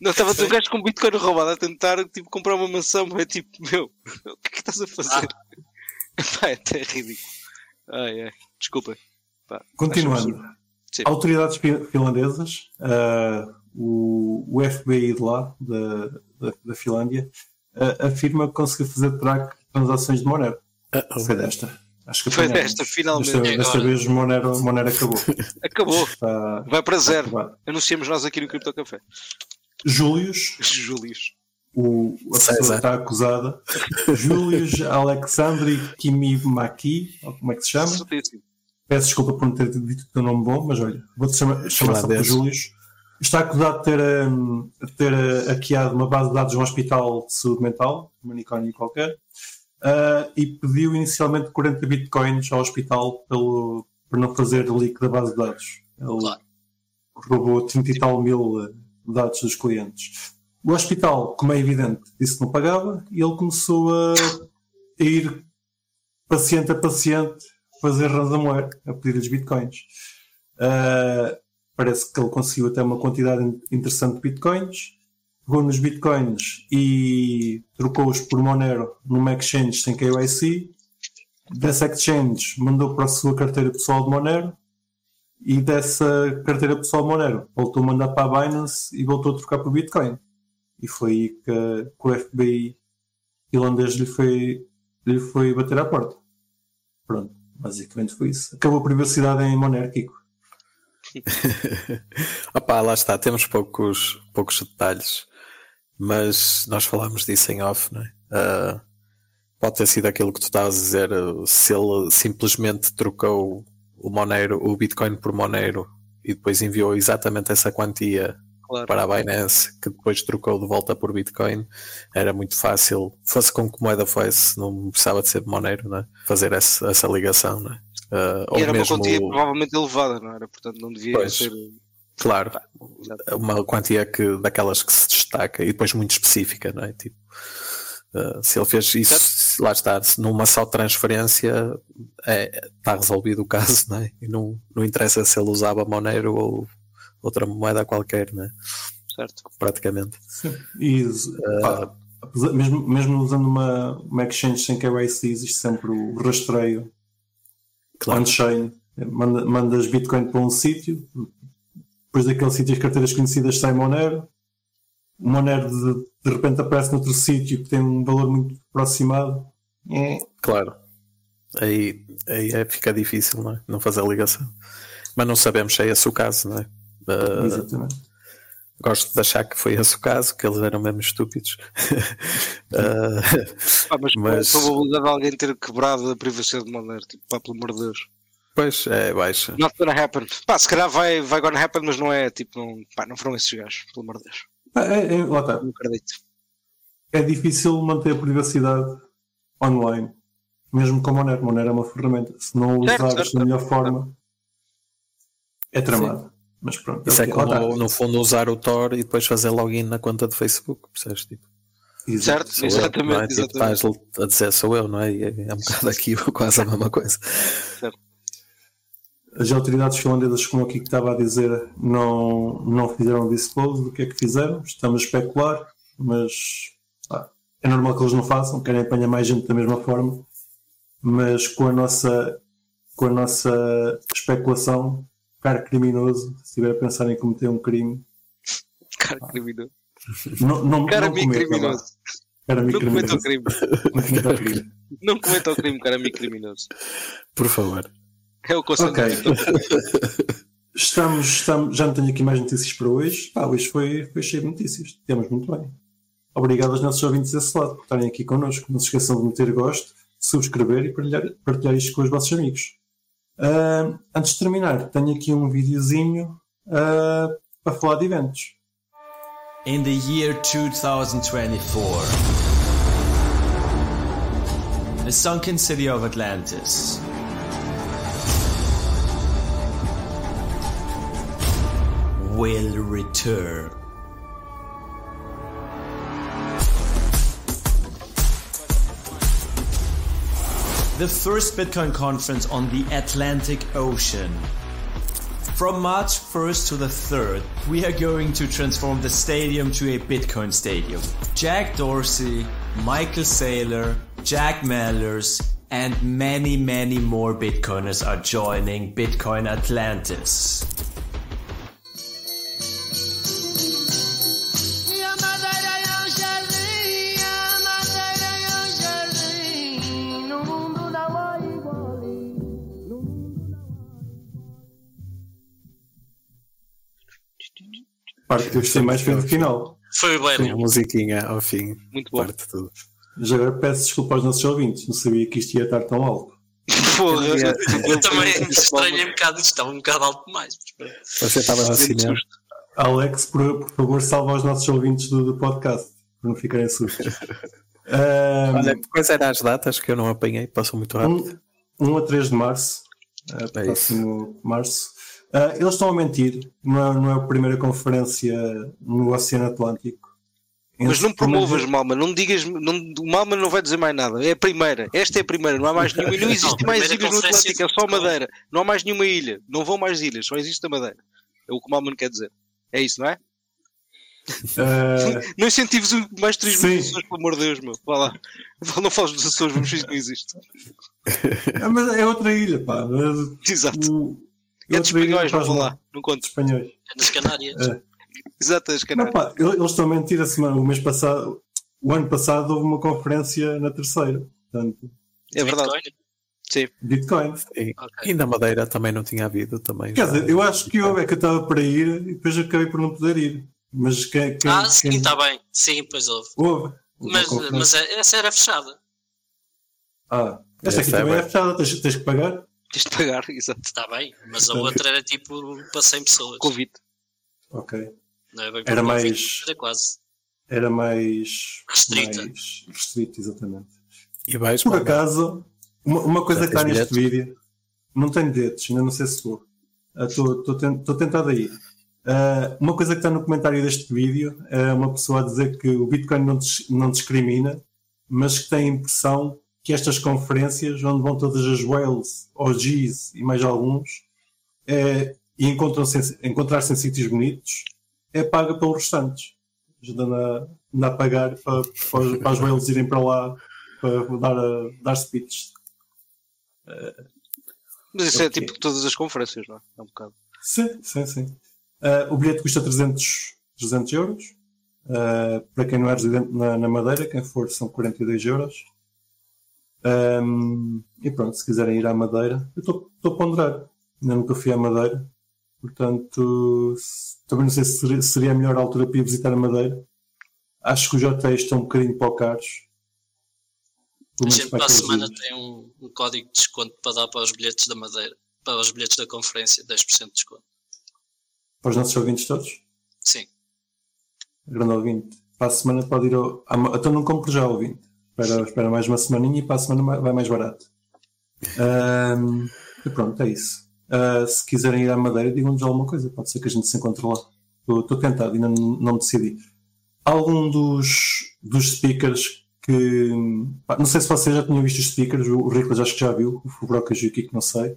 Não, estava um gajo com Bitcoin roubado a tentar tipo, comprar uma maçã, é tipo, meu, o que é que estás a fazer? Pá, é até ridículo. Ai, ai, desculpa. Pá, Continuando. Sim. Autoridades fi- finlandesas, ah, o, o FBI de lá, da, da, da Finlândia, ah, afirma que conseguiu fazer track de transações de Monero. Ah, oh, Foi desta. Acho que Foi desta, finalmente. Desta, desta vez Monero, Monero acabou. Acabou, Está, vai para zero. acabado. Anunciamos nós aqui no Cripto Café. Július, Júlios. o, a pessoa que está acusada, Július Alexandri Kimimaki, ou como é que se chama? Certíssimo. Peço desculpa por não ter dito o teu nome bom, mas olha, vou-te chamar, chamar só por. Július. Está acusado de ter, hum, ter uh, hackeado uma base de dados de um hospital de saúde mental, um manicômio qualquer, uh, e pediu inicialmente 40 bitcoins ao hospital pelo, por não fazer leak da base de dados. Ele Claro. roubou 30 e tal mil eh, dados dos clientes. O hospital, como é evidente, disse que não pagava e ele começou a ir paciente a paciente fazer ransomware, a pedir os bitcoins. Uh, parece que ele conseguiu até uma quantidade in- interessante de bitcoins, pegou nos bitcoins e trocou-os por Monero numa exchange sem KYC. Dessa exchange mandou para a sua carteira pessoal de Monero e dessa carteira pessoal de Monero voltou a mandar para a Binance e voltou a trocar por Bitcoin. E foi aí que, que o FBI irlandês lhe foi, lhe foi bater à porta. Pronto, basicamente foi isso. Acabou a privacidade em Monero, Kiko. Opá, lá está, temos poucos, poucos detalhes, mas nós falámos disso em off, não é? Ah, pode ter sido aquilo que tu estavas a dizer, se ele simplesmente trocou o Monero, o Bitcoin por Monero e depois enviou exatamente essa quantia Claro. para a Binance, que depois trocou de volta por Bitcoin, era muito fácil, fosse com que moeda fosse, não precisava de ser de Monero, não é? fazer essa, essa ligação, não é? Ah, E era uma mesmo quantia o- provavelmente elevada, não era? Portanto, não devia Pois. ser. Claro, exato. uma quantia que, daquelas que se destaca e depois muito específica, não é? Tipo, uh, se ele fez isso, se- lá está, numa só transferência é, está resolvido o caso, não é? E não, não interessa se ele usava Monero ou outra moeda qualquer, não é? Certo. Praticamente. E, pá, apesar- mesmo, mesmo usando uma, uma exchange sem KYC, existe sempre o rastreio Claro. on-chain. Manda, mandas Bitcoin para um sítio, depois daquele sítio as carteiras conhecidas sai Monero. O Monero de, de repente aparece noutro sítio que tem um valor muito aproximado. É, Claro. Aí, aí é, fica difícil, não é? Não fazer a ligação. Mas não sabemos se é esse o caso, não é? Uh, exatamente. gosto de achar que foi esse o caso, que eles eram mesmo estúpidos. Uh, Ah, mas, Mas- a probabilidade de alguém ter quebrado a privacidade de Monero, tipo, pá, pelo amor de Deus. pois é baixa. Not gonna happen. Pá, se calhar vai, vai gonna happen, mas não é, tipo, não, pá, não foram esses gajos, pelo amor de Deus. Ah, É, é, lá está. Não acredito. É difícil manter a privacidade online, mesmo com Monero. Monero é uma ferramenta. Se não Certo, usares da melhor forma, é tramado. Mas pronto, Isso é lá como, no fundo, usar o Tor e depois fazer login na conta do Facebook, percebes? Tipo. Certo? sou eu, Exatamente, não é? Tipo, exatamente. estás a dizer sou eu, não é? E é, é um bocado aqui quase a mesma coisa. As autoridades finlandesas, como aqui que estava a dizer, não, não fizeram disclose do que é que fizeram. Estamos a especular, mas pá, é normal que eles não façam, querem apanhar mais gente da mesma forma. Mas com a nossa, com a nossa especulação, cara criminoso, se estiver a pensar em cometer um crime, Cara criminoso. não, não, Cara não cometa, criminoso. Cara Não cometa o crime. Não cometa o crime. Não cometa o crime, cara criminoso. Por favor. É o conselho. Ok. Estamos, estamos, já não tenho aqui mais notícias para hoje. Ah, hoje foi, foi cheio de notícias. Temos muito bem. Obrigado aos nossos ouvintes desse lado por estarem aqui connosco. Não se esqueçam de meter gosto, subscrever e partilhar, partilhar isto com os vossos amigos. Ah, antes de terminar, tenho aqui um videozinho ah, para falar de eventos. In the year 2024, the sunken city of Atlantis will return. The first Bitcoin conference on the Atlantic Ocean from March 1st to the 3rd, we are going to transform the stadium to a Bitcoin stadium. Jack Dorsey, Michael Saylor, Jack Mallers, and many, many more Bitcoiners are joining Bitcoin Atlantis. Parte que eu gostei mais foi no final. Foi A bem. musiquinha ao fim. Muito bom. Parte tudo. Já agora peço desculpa aos nossos ouvintes. Não sabia que isto ia estar tão alto. Porra. Eu também estranhei um bocado, isto estava um bocado alto demais. Você estava no cinema. Alex, por, por favor, salva os nossos ouvintes do, do podcast, para não ficarem sustos. Ah, Olha, quais eram as datas que eu não apanhei? Passou muito rápido. 1 um, a 3 de março, uh, É próximo março. Uh, eles estão a mentir, não é, não é a primeira conferência no Oceano Atlântico. Mas não promovas Malma, não digas, não, o Malma não vai dizer mais nada. É a primeira, esta é a primeira, não há mais nenhuma. E não existe Não, mais ilhas no Atlântico, é só Madeira. Não há mais nenhuma ilha, não vão mais ilhas, só existe a Madeira. É o que o Malma quer dizer. É isso, não é? Uh, Não incentives mais turismo Sim. dos Açores, pelo amor de Deus, meu. Vá lá. Não fales dos Açores, vamos fingir que não existe. é, mas é outra ilha, pá. Exato. O- É de espanhóis, não mal. lá. Não conto. Espanhóis. É nas Canárias. É. Exato, as Não, canárias. pá, eles estão a mentir a semana. O mês passado, o ano passado, houve uma conferência na terceira. Portanto, É verdade. Bitcoin? Sim. Bitcoin. E, Ok. e na Madeira também não tinha havido. Também Quer dizer, eu acho que houve, é que eu estava para ir e depois acabei por não poder ir. Mas quem. quem Ah, sim, quem- está bem. Sim, pois houve. Houve. Mas, mas essa era fechada. Ah, esta aqui Essa é também é bem. fechada, tens, tens que pagar. Tens de pagar, exato. Está bem. Mas a outra era tipo para 100 pessoas. Convite. Ok. Não é bem Era mais- convite, Era quase. Era mais. Restrita. Mais restrito, exatamente. E vais Por acaso, uma, uma coisa Já que está neste vídeo. Não tenho dedos, ainda não sei se vou. Estou tentado aí. Ah, uma coisa que está no comentário deste vídeo é uma pessoa a dizer que o Bitcoin não, dis- não discrimina, mas que tem a impressão que estas conferências, onde vão todas as whales, OGs e mais alguns, é, e encontram-se em- encontrar-se em sítios bonitos, é paga pelos restantes. Ajudando a, anda a pagar para, para, para as whales irem para lá para dar, a- dar speeches. Mas isso é Ok. tipo todas as conferências, não é? É um bocado. Sim, sim, sim. Ah, o bilhete custa 300, 300 euros. Ah, para quem não é residente na, na Madeira, quem for, são 42 euros. Ahm, e pronto, se quiserem ir à Madeira, eu estou a ponderar. Ainda nunca fui à Madeira. Portanto, também não sei se seria, seria a melhor altura para ir visitar a Madeira. Acho que os hotéis estão um bocadinho para caros. A gente para a semana dias. tem um, um código de desconto para dar para os bilhetes da Madeira. Para os bilhetes da conferência, 10% de desconto. Para os nossos ouvintes todos. Sim. grande ouvinte. Para a semana pode ir ao. Então não compro já ouvinte. Espera, espera mais uma semaninha e para a semana ma- vai mais barato. Ahm, e pronto, é isso. Ah, se quiserem ir à Madeira, digam-nos alguma coisa. Pode ser que a gente se encontre lá. Estou tentado, ainda não, não me decidi. Algum dos, dos speakers que. pá, não sei se vocês já tinham visto os speakers, o Riclas acho que já viu, o Brocas e o Kiko não sei.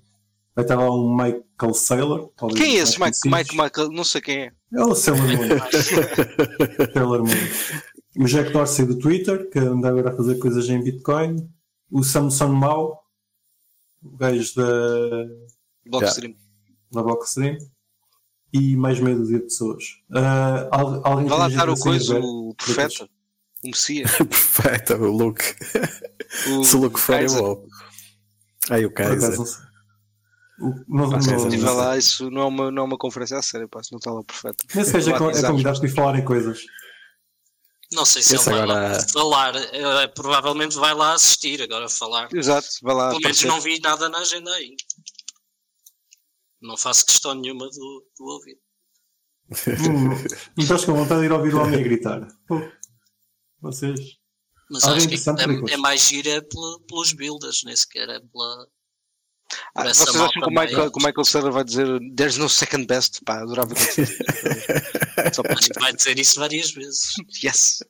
Vai estar lá um Michael Saylor. Quem é esse? Mike. Mike, Michael, não sei quem é. É o Sailor Moon. Sailor Moon. O Jack Dorsey do Twitter, que anda agora a fazer coisas em Bitcoin. O Samson Mao, o gajo da, Blockstream. da Boxstream. E mais meia dúzia de pessoas. Al- alguém Vai lá estar o coisa, o profeta, o Messias. Perfeito, o Luke. O Se o Luke for, eu vou. Aí o Kaiser. não. O- não- não- lá, isso não é uma, não é uma conferência a sério, pá, se não está lá o profeta. Esse gajo é, é convidado para ir falar em coisas. Não sei se ele vai agora- lá falar. eh, provavelmente vai lá assistir, agora falar. Exato, vai lá. Pelo menos não vi nada na agenda ainda. Não faço questão nenhuma do, do ouvir. Hum, Não estás com vontade de ir ouvir o homem a gritar. Pô, vocês. Mas Alguém acho que é, é mais gira pelos builders, nem sequer é pela. Ah, vocês acham que o Michael, que o Michael Cera vai dizer There's no second best? Pá, adorava que Só para Acho que vai dizer isso várias vezes. Yes!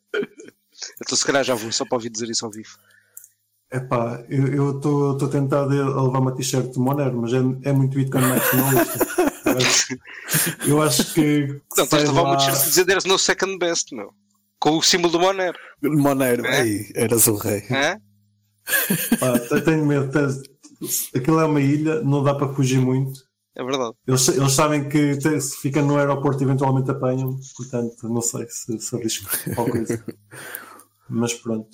Então se calhar já vou, só para ouvir dizer isso ao vivo. Epá, eu estou tentado a levar uma t-shirt de Monero, mas é, é muito Bitcoin. Eu acho- Eu acho que. Não, tens sai de levar uma t-shirt e dizer There's no second best, meu. Com o símbolo do Monero. Monero, É? aí, eras o rei. Hã? pá, te- tenho medo. Aquilo é uma ilha, não dá para fugir muito. É verdade. Eles, eles sabem que te- se fica no aeroporto eventualmente apanham, portanto, não sei se, se arrisco qualquer coisa. Mas pronto.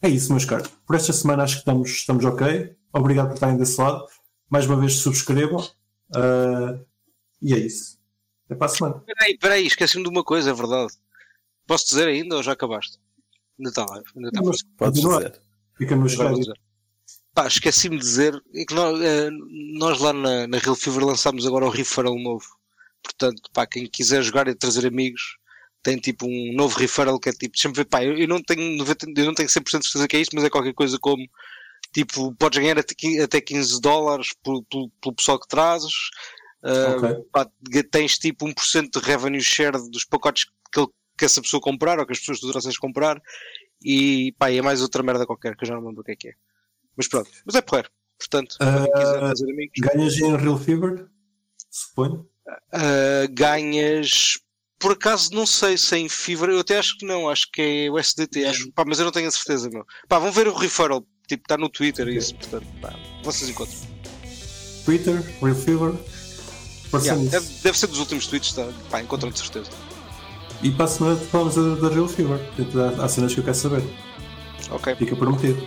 É isso, meus caros. Por esta semana acho que estamos, estamos ok. Obrigado por estarem desse lado. Mais uma vez subscrevam. Ah, e é isso. É para a semana. Peraí, peraí, esqueci-me de uma coisa, é verdade. Posso dizer ainda ou já acabaste? Ainda está live. Ainda está Mas Podes dizer. Fica nos créditos. Pá, esqueci-me de dizer é que nós, eh, nós lá na, na Real Fever lançámos agora o referral novo. Portanto, pá, quem quiser jogar e trazer amigos, tem tipo um novo referral que é tipo, deixa-me ver, pá, eu, eu não tenho 90, eu não tenho 100% de certeza que é isto, mas é qualquer coisa como tipo, podes ganhar até, qui- até 15 dólares pelo, pelo, pelo pessoal que trazes, ah, Ok. pá, tens tipo 1% de revenue share dos pacotes que, ele- que essa pessoa comprar ou que as pessoas do Drossas comprar e pá, é mais outra merda qualquer que eu já não lembro o que é que é. Mas pronto, mas é porreiro. Portanto, Ah, fazer amigos, Ganhas em Real Fever? Suponho. ah, ganhas. Por acaso não sei se é em Fever, eu até acho que não, acho que é o SDT, acho, pá, mas eu não tenho a certeza, meu. Pá, vão ver o referral, tipo, está no Twitter e isso, portanto, pá, vocês encontram. Twitter, Real Fever. Yeah, deve, deve ser dos últimos tweets, tá? pá, encontram de certeza. E para a semana falamos da, da Real Fever. Há cenas que eu quero saber. Ok, Fica prometido.